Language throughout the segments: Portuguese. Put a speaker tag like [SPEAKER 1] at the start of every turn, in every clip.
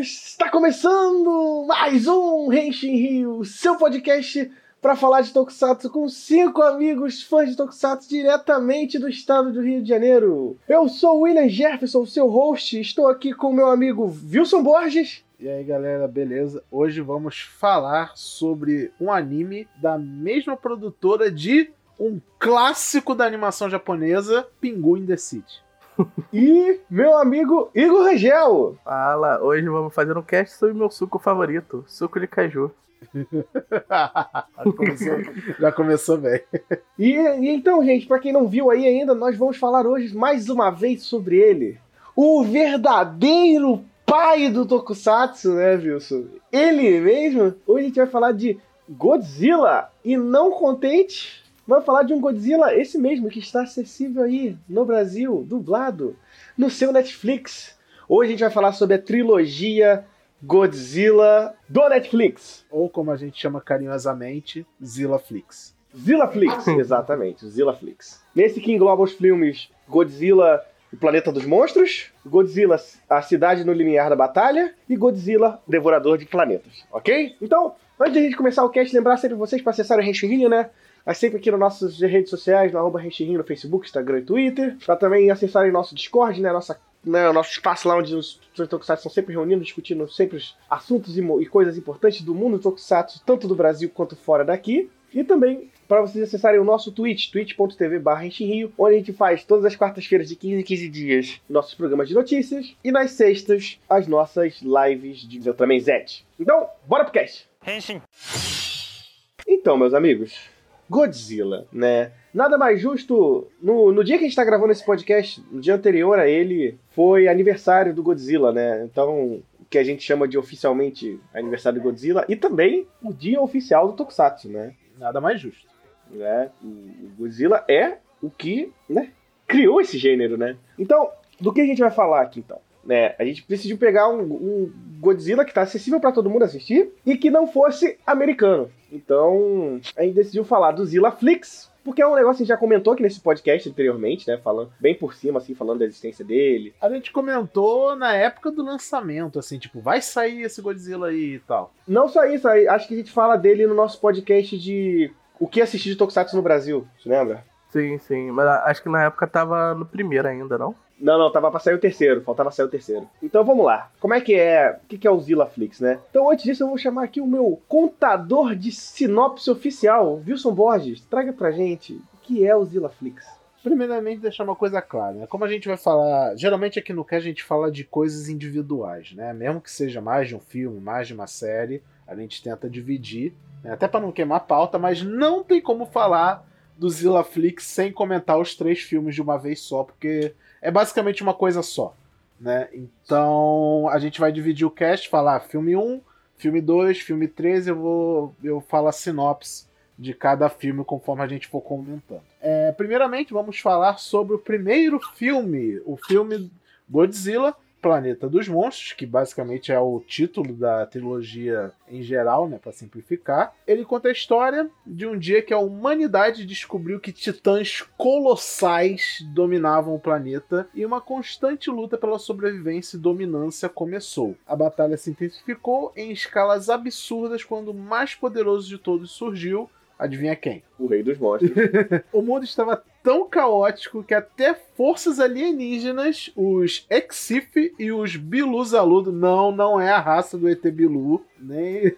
[SPEAKER 1] Está começando mais um Henshin Rio, seu podcast para falar de Tokusatsu com cinco amigos fãs de Tokusatsu diretamente do estado do Rio de Janeiro. Eu sou William Jefferson, seu host, estou aqui com meu amigo Wilson Borges.
[SPEAKER 2] E aí galera, beleza? Hoje vamos falar sobre um anime da mesma produtora de um clássico da animação japonesa, Pingu in the City.
[SPEAKER 1] e meu amigo Igor Rangel.
[SPEAKER 3] Fala, hoje vamos fazer um cast sobre meu suco favorito, suco de caju.
[SPEAKER 2] começou, já começou bem.
[SPEAKER 1] E, e então, gente, para quem não viu aí ainda, nós vamos falar hoje mais uma vez sobre ele. O verdadeiro pai do Tokusatsu, né, Wilson? Ele mesmo. Hoje a gente vai falar de Godzilla. E não contente, vamos falar de um Godzilla, esse mesmo, que está acessível aí no Brasil, dublado, no seu Netflix. Hoje a gente vai falar sobre a trilogia Godzilla do Netflix.
[SPEAKER 2] Ou como a gente chama carinhosamente, Zillaflix.
[SPEAKER 1] Zillaflix, exatamente, Zillaflix. Nesse que engloba os filmes Godzilla o Planeta dos Monstros, Godzilla, A Cidade no Limiar da Batalha e Godzilla, Devorador de Planetas, ok? Então, antes de a gente começar o cast, lembrar sempre vocês para acessar o Renchirinho, né? Mas sempre aqui nas nossas redes sociais, no arroba no Facebook, Instagram e Twitter. Para também acessarem nosso Discord, né? Nossa né, o nosso espaço lá onde os Tokusatsu estão sempre reunindo, discutindo sempre assuntos e, e, coisas importantes do mundo Tokusatsu, tanto do Brasil quanto fora daqui. E também para vocês acessarem o nosso Twitch, twitch.tv barra onde a gente faz todas as quartas-feiras de 15 em 15 dias nossos programas de notícias e nas sextas as nossas lives de Ultraman Z. Então, bora pro cast! Henshin. Então, meus amigos, Godzilla, né? Nada mais justo. No, no dia que a gente tá gravando esse podcast, no dia anterior a ele, foi aniversário do Godzilla, né? Então, o que a gente chama de oficialmente aniversário do Godzilla, e também o dia oficial do Tokusatsu, né?
[SPEAKER 2] Nada mais justo.
[SPEAKER 1] Né? O Godzilla é o que né, criou esse gênero, né? Então, do que a gente vai falar aqui então? Né, a gente decidiu pegar um, um Godzilla que está acessível para todo mundo assistir e que não fosse americano. Então, a gente decidiu falar do Zilla Flix, porque é um negócio que a gente já comentou aqui nesse podcast anteriormente, né? Falando bem por cima, assim, falando da existência dele.
[SPEAKER 2] A gente comentou na época do lançamento, assim, tipo, vai sair esse Godzilla aí e tal.
[SPEAKER 1] Não só isso, acho que a gente fala dele no nosso podcast de o que assistir de Tokusatsu no Brasil, você lembra?
[SPEAKER 3] Sim, sim. Mas acho que na época tava no primeiro ainda, não?
[SPEAKER 1] Não, não, tava pra sair o terceiro, faltava sair o terceiro. Então vamos lá. Como é que é? O que é o Zillaflix, né? Então antes disso eu vou chamar aqui o meu contador de sinopse oficial, Wilson Borges. Traga pra gente o que é o Zillaflix.
[SPEAKER 2] Primeiramente, deixar uma coisa clara, né? Como a gente vai falar, geralmente aqui no que a gente fala de coisas individuais, né? Mesmo que seja mais de um filme, mais de uma série, a gente tenta dividir, né? até para não queimar a pauta, mas não tem como falar do Zillaflix sem comentar os três filmes de uma vez só, porque é basicamente uma coisa só. Né? Então a gente vai dividir o cast, falar filme 1, filme 2, filme 3, eu vou eu falo a sinopse de cada filme conforme a gente for comentando. É, primeiramente, vamos falar sobre o primeiro filme, o filme Godzilla, Planeta dos Monstros, que basicamente é o título da trilogia em geral, né, para simplificar. Ele conta a história de um dia que a humanidade descobriu que titãs colossais dominavam o planeta e uma constante luta pela sobrevivência e dominância começou. A batalha se intensificou em escalas absurdas quando o mais poderoso de todos surgiu, Adivinha quem?
[SPEAKER 1] O Rei dos Monstros.
[SPEAKER 2] o mundo estava tão caótico que até forças alienígenas, os Exif e os Bilu Zaludo, não, não é a raça do ET Bilu, nem.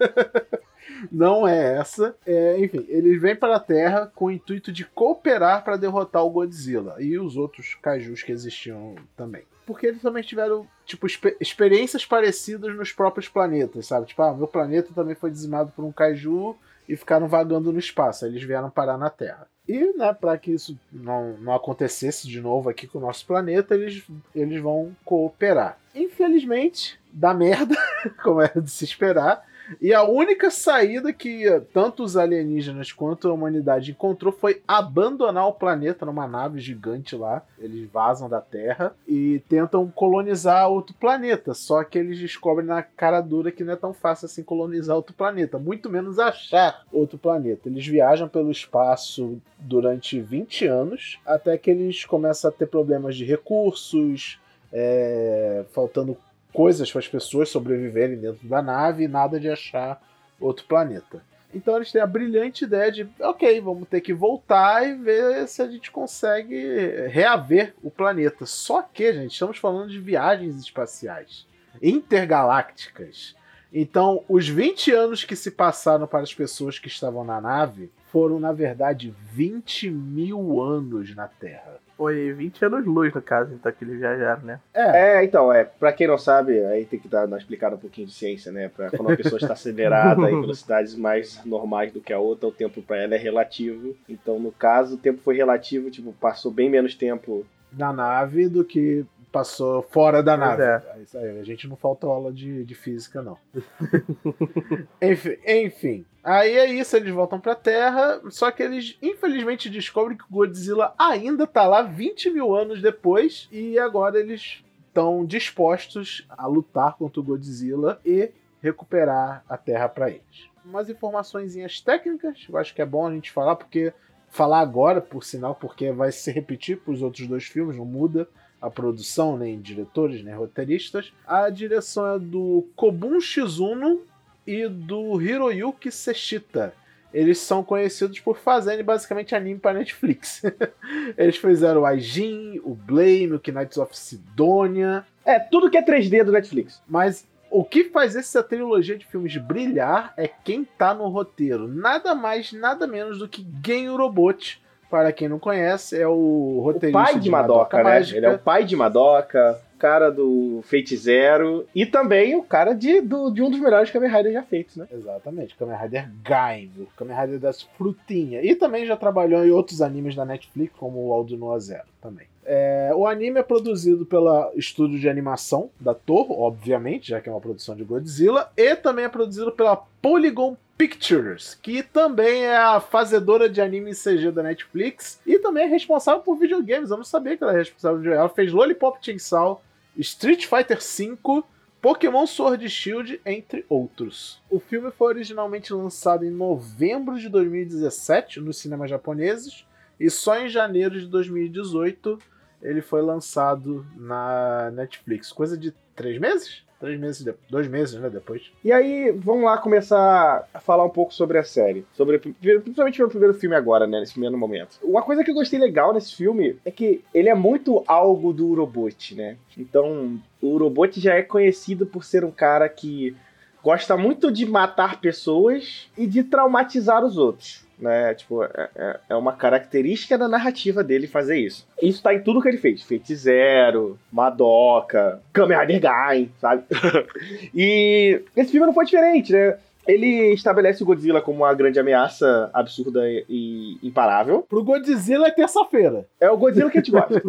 [SPEAKER 2] não é essa. É, enfim, eles vêm para a Terra com o intuito de cooperar para derrotar o Godzilla e os outros kaijus que existiam também. Porque eles também tiveram, tipo, experiências parecidas nos próprios planetas, sabe? Tipo, ah, meu planeta também foi dizimado por um kaiju e ficaram vagando no espaço. Eles vieram parar na Terra. E, né, para que isso não, não acontecesse de novo aqui com o nosso planeta, eles, eles vão cooperar. Infelizmente, dá merda, como era de se esperar. E a única saída que tanto os alienígenas quanto a humanidade encontrou foi abandonar o planeta numa nave gigante lá. Eles vazam da Terra e tentam colonizar outro planeta. Só que eles descobrem na cara dura que não é tão fácil assim colonizar outro planeta, muito menos achar outro planeta. Eles viajam pelo espaço durante 20 anos até que eles começam a ter problemas de recursos é, faltando coisas para as pessoas sobreviverem dentro da nave e nada de achar outro planeta. Então eles têm a brilhante ideia de, ok, vamos ter que voltar e ver se a gente consegue reaver o planeta. Só que, gente, estamos falando de viagens espaciais intergalácticas. Então, os 20 anos que se passaram para as pessoas que estavam na nave foram, na verdade, 20 mil anos na Terra.
[SPEAKER 3] Foi 20 anos luz, no caso, então, que eles viajaram, né?
[SPEAKER 1] É. é, então, é. Pra quem não sabe, aí tem que dar uma explicada um pouquinho de ciência, né? Pra quando uma pessoa está acelerada em velocidades mais normais do que a outra, o tempo para ela é relativo. Então, no caso, o tempo foi relativo, tipo, passou bem menos tempo
[SPEAKER 2] na nave do que passou fora da nave. É. Isso aí, a gente não falta aula de, de física, não. enfim, enfim, aí é isso, eles voltam pra Terra, só que eles infelizmente descobrem que o Godzilla ainda tá lá 20 mil anos depois, e agora eles estão dispostos a lutar contra o Godzilla e recuperar a Terra para eles. Umas informações técnicas, eu acho que é bom a gente falar, porque falar agora, por sinal, porque vai se repetir para os outros dois filmes, não muda a produção, nem diretores, nem roteiristas. A direção é do Kobun Shizuno e do Hiroyuki Seshita. Eles são conhecidos por fazerem basicamente anime para Netflix. Eles fizeram o Aijin, o Blame, o Knights of Sidonia.
[SPEAKER 1] É, tudo que é 3D do Netflix.
[SPEAKER 2] Mas o que faz essa trilogia de filmes brilhar é quem tá no roteiro. Nada mais, nada menos do que Gen Robot, para quem não conhece, é o roteirista
[SPEAKER 1] o pai de, de Madoka, Madoka né? Mágica. Ele é o pai de Madoka, cara do Fate Zero e também o cara de, do, de um dos melhores Kamen Rider já feitos, né?
[SPEAKER 2] Exatamente, Kamen Rider Gaim, o Kamen Rider das frutinhas. E também já trabalhou em outros animes da Netflix, como o Aldo Noah Zero também. É, o anime é produzido pela estúdio de animação da Toho, obviamente, já que é uma produção de Godzilla, e também é produzido pela Polygon Pictures, que também é a fazedora de anime CG da Netflix e também é responsável por videogames. Eu não sabia que ela é responsável por Ela fez Lollipop Chainsaw, Street Fighter V, Pokémon Sword Shield, entre outros. O filme foi originalmente lançado em novembro de 2017 nos cinemas japoneses e só em janeiro de 2018 ele foi lançado na Netflix. Coisa de três meses? Três meses, de... dois meses, né, depois.
[SPEAKER 1] E aí, vamos lá começar a falar um pouco sobre a série. Sobre, principalmente o primeiro filme agora, né, nesse primeiro momento. Uma coisa que eu gostei legal nesse filme é que ele é muito algo do Urobot, né? Então, o Urobot já é conhecido por ser um cara que gosta muito de matar pessoas e de traumatizar os outros né? Tipo, é, é, é uma característica da narrativa dele fazer isso. Isso tá em tudo que ele fez. Fate Zero, Madoka, Kamen Rider Gain, sabe? e esse filme não foi diferente, né? Ele estabelece o Godzilla como uma grande ameaça absurda e imparável.
[SPEAKER 2] Pro Godzilla é terça-feira.
[SPEAKER 1] É o Godzilla que a gente gosta.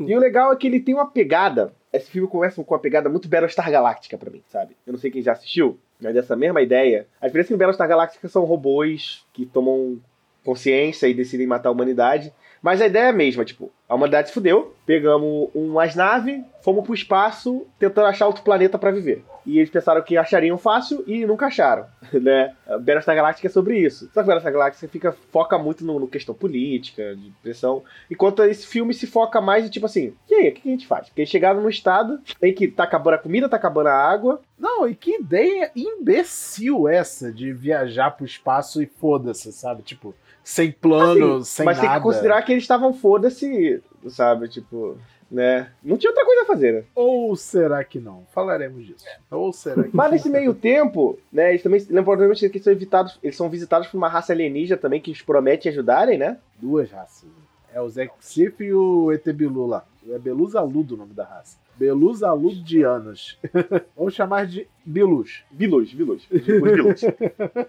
[SPEAKER 1] e o legal é que ele tem uma pegada. Esse filme começa com uma pegada muito Battlestar Galáctica para mim, sabe? Eu não sei quem já assistiu, mas dessa mesma ideia. A diferença é que Battlestar Galáctica são robôs que tomam consciência e decidem matar a humanidade. Mas a ideia é a mesma, tipo, a humanidade se fudeu, pegamos umas naves, fomos pro espaço tentando achar outro planeta para viver. E eles pensaram que achariam fácil e nunca acharam, né? Battlestar Galactica é sobre isso. Só que Battlestar Galactica fica, foca muito no, no, questão política, de pressão, enquanto esse filme se foca mais em tipo assim, e aí, o que a gente faz? Porque eles chegaram num estado em que tá acabando a comida, tá acabando a água.
[SPEAKER 2] Não, e que ideia imbecil essa de viajar pro espaço e foda-se, sabe? Tipo, sem plano, assim, sem
[SPEAKER 1] mas
[SPEAKER 2] nada.
[SPEAKER 1] Mas tem que considerar que eles estavam foda-se, sabe? Tipo, né? Não tinha outra coisa a fazer, né?
[SPEAKER 2] Ou será que não? Falaremos disso. Ou será que
[SPEAKER 1] Mas nesse meio tempo, né? Eles também lembram que eles são, evitados, eles são visitados por uma raça alienígena também que os promete ajudarem, né?
[SPEAKER 2] Duas raças. É o Zexif e o Etebilu lá. É Beluzaludo o nome da raça. Beluzaludianos. Vamos chamar de Bilus.
[SPEAKER 1] Bilus, Bilus. Bilus.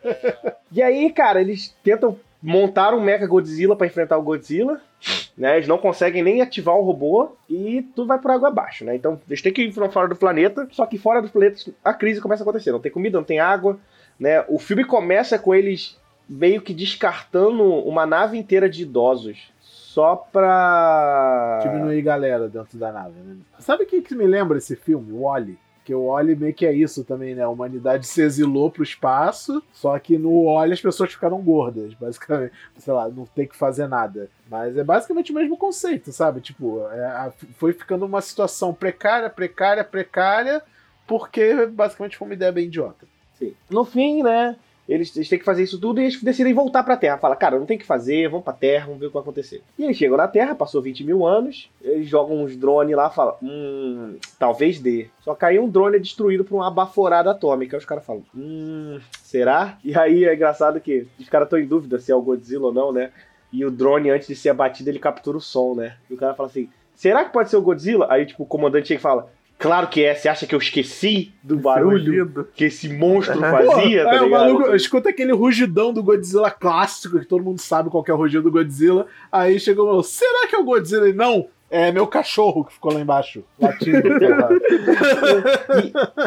[SPEAKER 1] e aí, cara, eles tentam montar um Mecha Godzilla para enfrentar o Godzilla. Né, eles não conseguem nem ativar o robô e tudo vai por água abaixo, né? Então eles têm que ir fora do planeta, só que fora do planeta a crise começa a acontecer. Não tem comida, não tem água, né? O filme começa com eles meio que descartando uma nave inteira de idosos só pra
[SPEAKER 2] diminuir galera dentro da nave. Né? Sabe o que, que me lembra esse filme, Wally? Porque o Oli meio que é isso também, né? A humanidade se exilou pro espaço, só que no Oli as pessoas ficaram gordas, basicamente. Sei lá, não tem que fazer nada. Mas é basicamente o mesmo conceito, sabe? Tipo, é, foi ficando uma situação precária, precária, precária, porque basicamente foi uma ideia bem idiota.
[SPEAKER 1] Sim. No fim, né? Eles, eles, têm que fazer isso tudo e eles decidem voltar pra Terra. Fala, cara, não tem que fazer, vamos pra Terra, vamos ver o que vai acontecer. E eles chegam na Terra, passou 20 mil anos, eles jogam uns drones lá falam, hum, talvez dê. Só aí um drone é destruído por uma baforada atômica. Aí os caras falam, hum, será? E aí é engraçado que os caras estão em dúvida se é o Godzilla ou não, né? E o drone, antes de ser abatido, ele captura o som, né? E o cara fala assim, será que pode ser o Godzilla? Aí, tipo, o comandante chega e fala, Claro que é. Você acha que eu esqueci do barulho que esse monstro fazia? Pô, tá é, o maluco,
[SPEAKER 2] escuta aquele rugidão do Godzilla clássico, que todo mundo sabe qual é o rugido do Godzilla. Aí chegou e falou: será que é o Godzilla? Ele, não, é meu cachorro que ficou lá embaixo, latindo.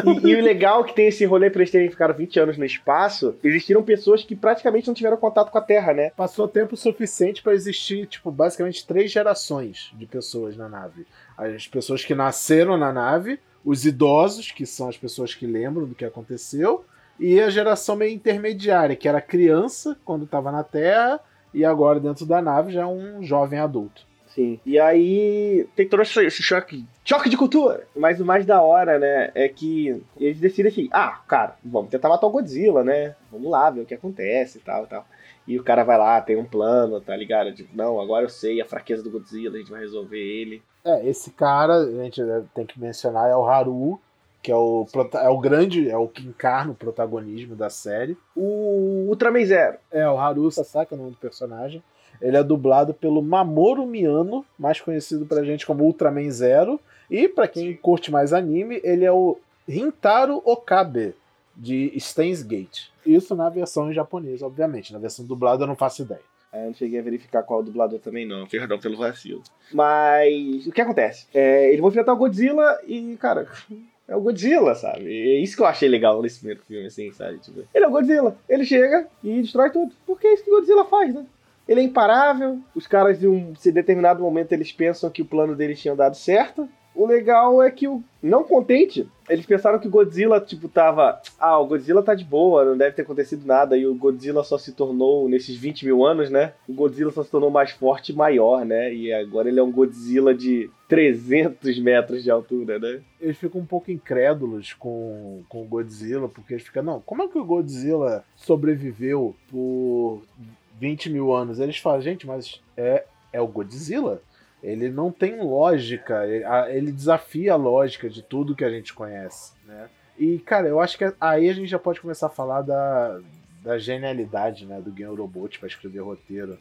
[SPEAKER 1] e, e, e, o legal é que tem esse rolê pra eles terem ficado 20 anos no espaço, existiram pessoas que praticamente não tiveram contato com a Terra, né?
[SPEAKER 2] Passou tempo suficiente para existir, tipo, basicamente três gerações de pessoas na nave as pessoas que nasceram na nave, os idosos, que são as pessoas que lembram do que aconteceu, e a geração meio intermediária, que era criança quando estava na Terra e agora dentro da nave já é um jovem adulto.
[SPEAKER 1] Sim. E aí tem todo esse choque, choque de cultura. Mas o mais da hora, né, é que eles decidem assim: ah, cara, vamos tentar matar o Godzilla, né? Vamos lá ver o que acontece e tal e tal. E o cara vai lá, tem um plano, tá ligado? Tipo, não, agora eu sei a fraqueza do Godzilla, a gente vai resolver ele.
[SPEAKER 2] É, esse cara, a gente tem que mencionar, é o Haru, que é o, é o grande, é o que encarna o protagonismo da série.
[SPEAKER 1] O Ultraman Zero.
[SPEAKER 2] É, o Haru Sasaki é o nome do personagem. Ele é dublado pelo Mamoru Miyano, mais conhecido pra gente como Ultraman Zero. E para quem curte mais anime, ele é o Rintaro Okabe, de Steins Gate. Isso na versão em japonês, obviamente. Na versão dublada eu não faço ideia.
[SPEAKER 1] É, eu não cheguei a verificar qual dublador também, não. Perdão pelo vacilo. Mas o que acontece? É, eles vão enfrentar o Godzilla e, cara, é o Godzilla, sabe? É isso que eu achei legal nesse primeiro filme, assim, sabe? Tipo, ele é o Godzilla. Ele chega e destrói tudo. Porque é isso que o Godzilla faz, né? Ele é imparável. Os caras, em um determinado momento, eles pensam que o plano deles tinha dado certo. O legal é que, o, não contente, eles pensaram que o Godzilla, tipo, tava. Ah, o Godzilla tá de boa, não deve ter acontecido nada. E o Godzilla só se tornou, nesses 20 mil anos, né? O Godzilla só se tornou mais forte e maior, né? E agora ele é um Godzilla de 300 metros de altura, né?
[SPEAKER 2] Eles ficam um pouco incrédulos com, com o Godzilla, porque eles ficam, não, como é que o Godzilla sobreviveu por 20 mil anos? Eles falam, gente, mas é, é o Godzilla? ele não tem lógica, ele desafia a lógica de tudo que a gente conhece, né? E, cara, eu acho que aí a gente já pode começar a falar da, da genialidade, né, do Game Robot para escrever roteiro.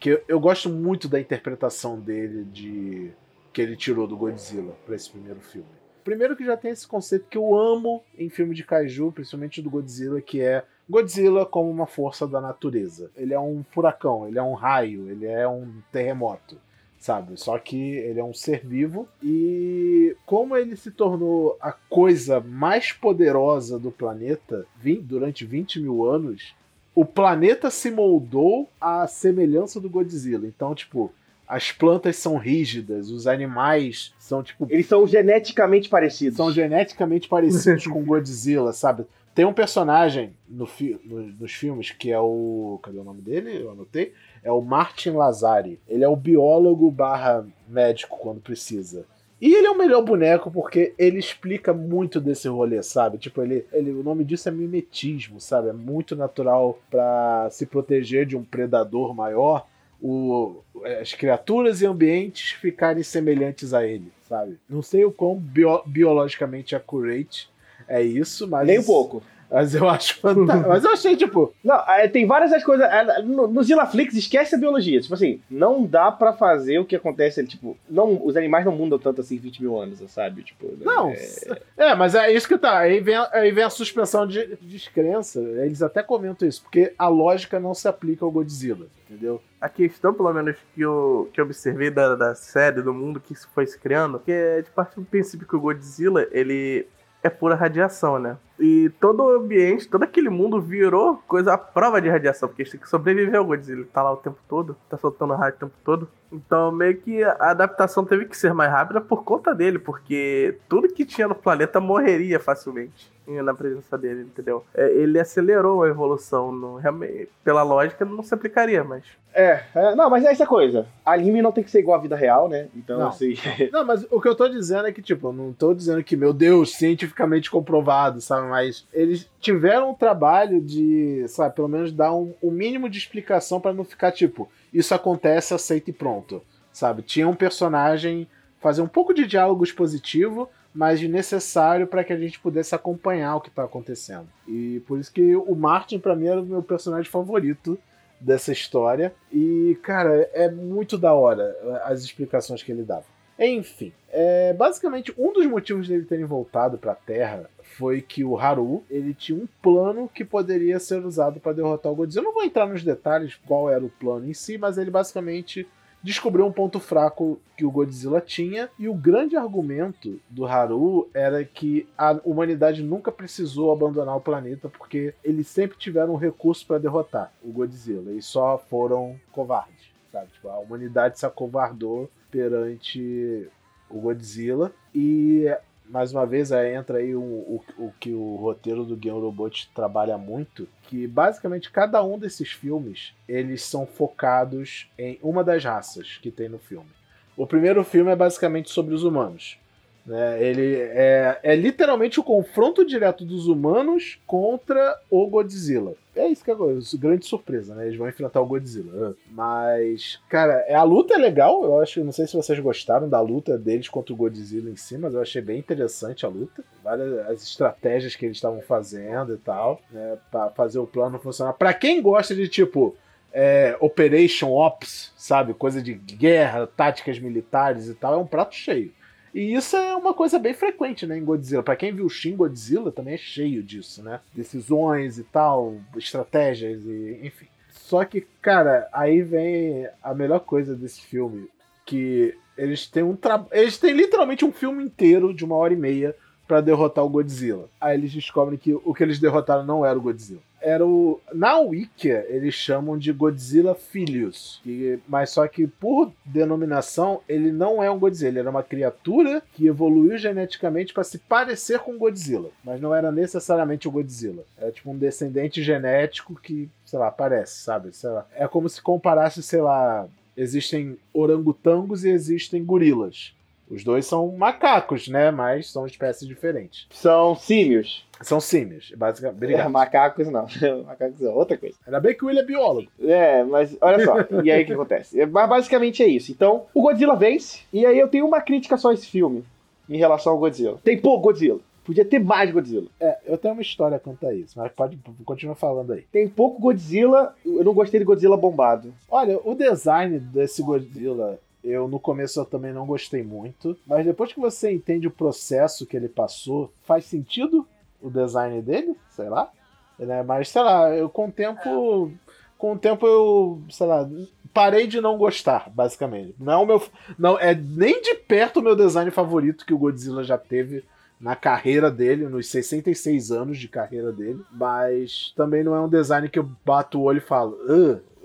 [SPEAKER 2] Que eu, eu, gosto muito da interpretação dele de que ele tirou do Godzilla para esse primeiro filme. Primeiro que já tem esse conceito que eu amo em filme de kaiju, principalmente do Godzilla, que é Godzilla como uma força da natureza. Ele é um furacão, ele é um raio, ele é um terremoto sabe? Só que ele é um ser vivo e como ele se tornou a coisa mais poderosa do planeta durante 20 mil anos, o planeta se moldou à semelhança do Godzilla. Então, tipo, as plantas são rígidas, os animais são tipo.
[SPEAKER 1] Eles são geneticamente parecidos.
[SPEAKER 2] São geneticamente parecidos com Godzilla, sabe? Tem um personagem no fi no, nos filmes que é o. Cadê o nome dele? Eu anotei é o Martin Lazari. Ele é o biólogo barra médico quando precisa. E ele é o melhor boneco porque ele explica muito desse rolê, sabe? Tipo, ele, ele o nome disso é mimetismo, sabe? É muito natural para se proteger de um predador maior, o, as criaturas e ambientes ficarem semelhantes a ele, sabe? Não sei o quão bio, biologicamente accurate é isso, mas.
[SPEAKER 1] Nem um pouco.
[SPEAKER 2] Mas eu acho fantástico. Mas eu achei, tipo.
[SPEAKER 1] Não, é, tem várias das coisas. É, no, no Zillaflix, esquece a biologia. Tipo assim, não dá pra fazer o que acontece. Tipo, não, os animais não mudam tanto assim 20 mil anos, sabe? Tipo,
[SPEAKER 2] não. É... é, mas é isso que tá. Aí vem, aí vem a suspensão de descrença. Eles até comentam isso, porque a lógica não se aplica ao Godzilla, entendeu?
[SPEAKER 3] A questão, pelo menos, que eu, que eu observei da, da série, do mundo que isso foi se criando, que é de parte do princípio que o Godzilla, ele é pura radiação, né? E todo o ambiente, todo aquele mundo virou coisa à prova de radiação, porque a gente tem que sobreviver ao Godzilla. Ele tá lá o tempo todo, tá soltando raio o tempo todo. Então, meio que a adaptação teve que ser mais rápida por conta dele, porque tudo que tinha no planeta morreria facilmente na presença dele, entendeu? É, ele acelerou a evolução, no, realmente, pela lógica não se aplicaria, mas...
[SPEAKER 1] É, é, não, mas é essa coisa. Anime não tem que ser igual à vida real, né? Então,
[SPEAKER 2] Não.
[SPEAKER 1] assim...
[SPEAKER 2] Não, mas o que eu tô dizendo é que, tipo, eu não tô dizendo que, meu Deus, cientificamente comprovado, sabe? Mas eles tiveram um trabalho de, sabe, pelo menos dar um, um mínimo de explicação pra não ficar, tipo, isso acontece, aceita e pronto, sabe? Tinha um personagem fazer um pouco de diálogo expositivo, mas necessário para que a gente pudesse acompanhar o que tá acontecendo. E por isso que o Martin, pra mim, era o meu personagem favorito dessa história. E, cara, é muito da hora as explicações que ele dava. Enfim, é, basicamente um dos motivos dele terem voltado para a Terra foi que o Haru ele tinha um plano que poderia ser usado para derrotar o Godzilla. Eu não vou entrar nos detalhes qual era o plano em si, mas ele basicamente descobriu um ponto fraco que o Godzilla tinha e o grande argumento do Haru era que a humanidade nunca precisou abandonar o planeta porque eles sempre tiveram um recurso para derrotar o Godzilla e só foram covardes, sabe? Tipo, a humanidade se acovardou perante o Godzilla e mais uma vez aí entra aí o, o, o que o roteiro do Game Robot trabalha muito, que basicamente cada um desses filmes eles são focados em uma das raças que tem no filme. O primeiro filme é basicamente sobre os humanos. Né? Ele é, é literalmente o confronto direto dos humanos contra o Godzilla. É isso que é grande surpresa, né? Eles vão enfrentar o Godzilla. Mas, cara, a luta é legal. Eu acho, não sei se vocês gostaram da luta deles contra o Godzilla em si, mas eu achei bem interessante a luta. Várias as estratégias que eles estavam fazendo e tal, né? Pra fazer o plano funcionar. Pra quem gosta de, tipo, é, Operation Ops, sabe? Coisa de guerra, táticas militares e tal, é um prato cheio. E isso é uma coisa bem frequente, né, em Godzilla. Pra quem viu Shin Godzilla, também é cheio disso, né? Decisões e tal, estratégias e enfim. Só que, cara, aí vem a melhor coisa desse filme, que eles têm um tra... eles têm literalmente um filme inteiro de uma hora e meia pra derrotar o Godzilla. Aí eles descobrem que o que eles derrotaram não era o Godzilla. Era o. Na Wikia, eles chamam de Godzilla Filius. Que... Mas só que, por denominação, ele não é um Godzilla. Ele era uma criatura que evoluiu geneticamente para se parecer com Godzilla. Mas não era necessariamente o Godzilla. Era tipo um descendente genético que, sei lá, parece, sabe? Sei lá. É como se comparasse, sei lá. Existem orangotangos e existem gorilas. Os dois são macacos, né? Mas são espécies diferentes.
[SPEAKER 1] São símios.
[SPEAKER 2] São símios, basicamente.
[SPEAKER 1] É,
[SPEAKER 2] Obrigado.
[SPEAKER 1] macacos não. macacos é outra coisa.
[SPEAKER 2] Ainda bem que o Will é biólogo.
[SPEAKER 1] É, mas olha só. e aí o que acontece? É, mas basicamente é isso. Então, o Godzilla vence. E aí eu tenho uma crítica só a esse filme. Em relação ao Godzilla. Tem pouco Godzilla. Podia ter mais Godzilla.
[SPEAKER 2] É, eu tenho uma história quanto a isso, mas pode continuar falando aí.
[SPEAKER 1] Tem pouco Godzilla. Eu não gostei de Godzilla bombado.
[SPEAKER 2] Olha, o design desse Godzilla, eu no começo eu também não gostei muito, mas depois que você entende o processo que ele passou, faz sentido o design dele? Sei lá. Né? Mas sei lá, eu com o tempo. Com o tempo eu, sei lá, parei de não gostar, basicamente. Não é o meu. Não, é nem de perto o meu design favorito que o Godzilla já teve na carreira dele, nos 66 anos de carreira dele, mas também não é um design que eu bato o olho e falo,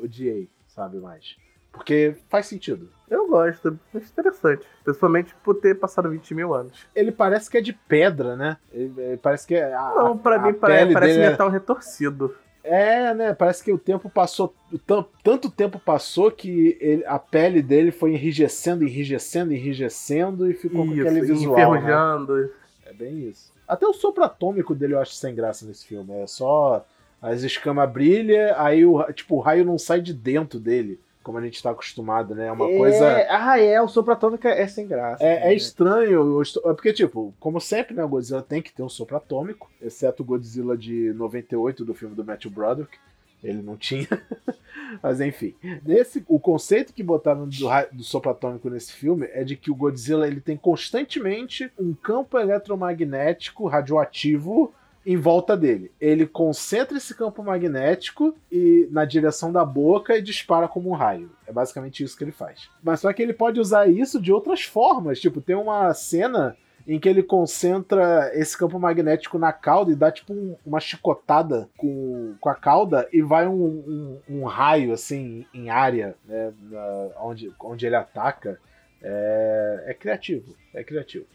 [SPEAKER 2] odiei, sabe mais. Porque faz sentido.
[SPEAKER 3] Eu gosto, acho interessante. Principalmente por ter passado 20 mil anos.
[SPEAKER 2] Ele parece que é de pedra, né? Ele, ele parece que é. A,
[SPEAKER 3] Não, pra
[SPEAKER 2] a
[SPEAKER 3] mim
[SPEAKER 2] pele
[SPEAKER 3] parece, parece
[SPEAKER 2] dele é-
[SPEAKER 3] metal retorcido.
[SPEAKER 2] É, né? Parece que o tempo passou. tan- Tanto tempo passou que ele- a pele dele foi enrijecendo, enrijecendo, enrijecendo e ficou com aquele
[SPEAKER 3] Isso,
[SPEAKER 2] visual. Né?
[SPEAKER 3] enferrujando.
[SPEAKER 2] É bem isso. Até o sopro atômico dele eu acho sem graça nesse filme. É só as escamas brilham, aí o, tipo, o raio não sai de dentro dele, como a gente tá acostumado, né? É uma
[SPEAKER 1] É,
[SPEAKER 2] coisa.
[SPEAKER 1] Ah, é. O sopro atômico é sem graça.
[SPEAKER 2] É, é
[SPEAKER 1] né?
[SPEAKER 2] estranho, eu estou- é porque, tipo, como sempre, né, o Godzilla tem que ter um sopro atômico, exceto o Godzilla de 98 do filme do Matthew Broderick. Ele não tinha. Mas enfim. Nesse, o conceito que botaram do, do sopro atômico nesse filme é de que o Godzilla ele tem constantemente um campo eletromagnético radioativo em volta dele. Ele concentra esse campo magnético e na direção da boca e dispara como um raio. É basicamente isso que ele faz. Mas só que ele pode usar isso de outras formas. Tipo, tem uma cena em que ele concentra esse campo magnético na cauda e dá tipo um, uma chicotada com, com a cauda e vai um, um, um raio assim em área, né, na, onde, onde ele ataca. É, é criativo, é criativo.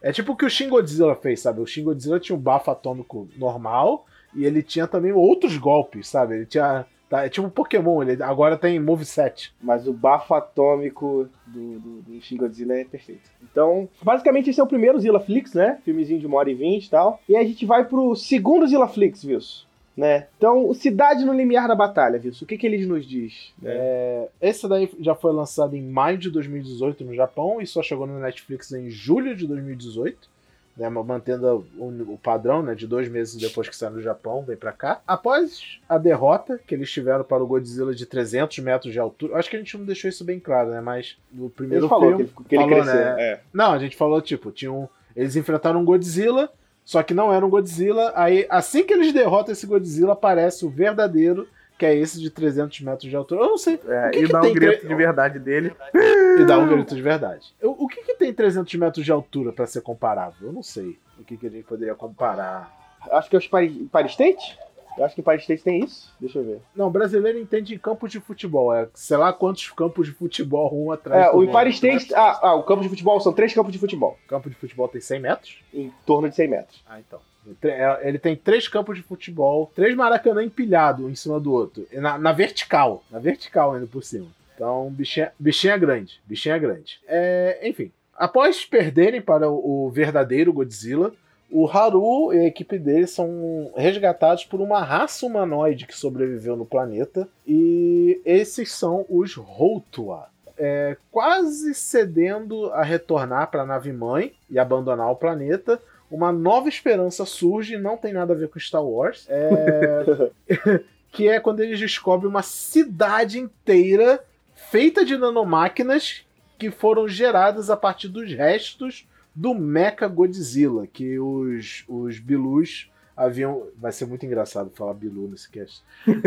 [SPEAKER 2] É tipo o que o Shin Godzilla fez, sabe? O Shin Godzilla tinha um bafo atômico normal e ele tinha também outros golpes, sabe? Ele tinha Tá, é tipo um Pokémon, ele agora tem Moveset.
[SPEAKER 1] Mas o bafo atômico do, do, do Shin Godzilla é perfeito. Então, basicamente esse é o primeiro Zilla Flix, né? Filmezinho de uma hora e vinte e tal. E aí a gente vai pro segundo Zilla Flix, Wilson. Né? Então, Cidade no Limiar da Batalha, Wilson, o que, que eles nos diz?
[SPEAKER 2] Né? É, esse daí já foi lançado em maio de 2018 no Japão e só chegou no Netflix em julho de 2018 né, mantendo o, o, padrão né, de dois meses depois que saiu do Japão, vem para cá. Após a derrota que eles tiveram para o Godzilla de 300 metros de altura, acho que a gente não deixou isso bem claro, né? Mas no primeiro
[SPEAKER 1] ele falou filme, que ele, que ele cresceu,
[SPEAKER 2] né, é. Não, a gente falou tipo, tinha um, eles enfrentaram um Godzilla, só que não era um Godzilla. Aí assim que eles derrotam esse Godzilla, aparece o verdadeiro que é esse de 300 metros de altura. Eu não sei.
[SPEAKER 3] É,
[SPEAKER 2] que
[SPEAKER 3] e
[SPEAKER 2] que
[SPEAKER 3] dá um grito de verdade dele.
[SPEAKER 2] E dá um grito de verdade. O, o que, que tem 300 metros de altura para ser comparável? Eu não sei o que, que a gente poderia comparar.
[SPEAKER 1] Acho que é os Paris State? Eu acho que Paris State tem isso. Deixa eu ver.
[SPEAKER 2] Não, brasileiro entende em campos de futebol. É sei lá quantos campos de futebol um atrás.
[SPEAKER 1] É, o Paris State. Ah, ah, o campo de futebol são três campos de futebol.
[SPEAKER 2] O campo de futebol tem 100 metros?
[SPEAKER 1] Em torno de 100 metros.
[SPEAKER 2] Ah, então. É, ele tem três campos de futebol, três Maracanã empilhado um em cima do outro. Na, na vertical. Na vertical ainda por cima. Então, bichinho, bichinho é grande. Bichinho é grande. É, enfim. Após perderem para o verdadeiro Godzilla, o Haru e a equipe dele são resgatados por uma raça humanoide que sobreviveu no planeta. E esses são os Routua. É, quase cedendo a retornar para a nave mãe e abandonar o planeta, uma nova esperança surge, não tem nada a ver com Star Wars, é... que é quando eles descobrem uma cidade inteira feita de nanomáquinas que foram geradas a partir dos restos do Mecha Godzilla, que os, os Bilus haviam. Vai ser muito engraçado falar Bilu nesse cast.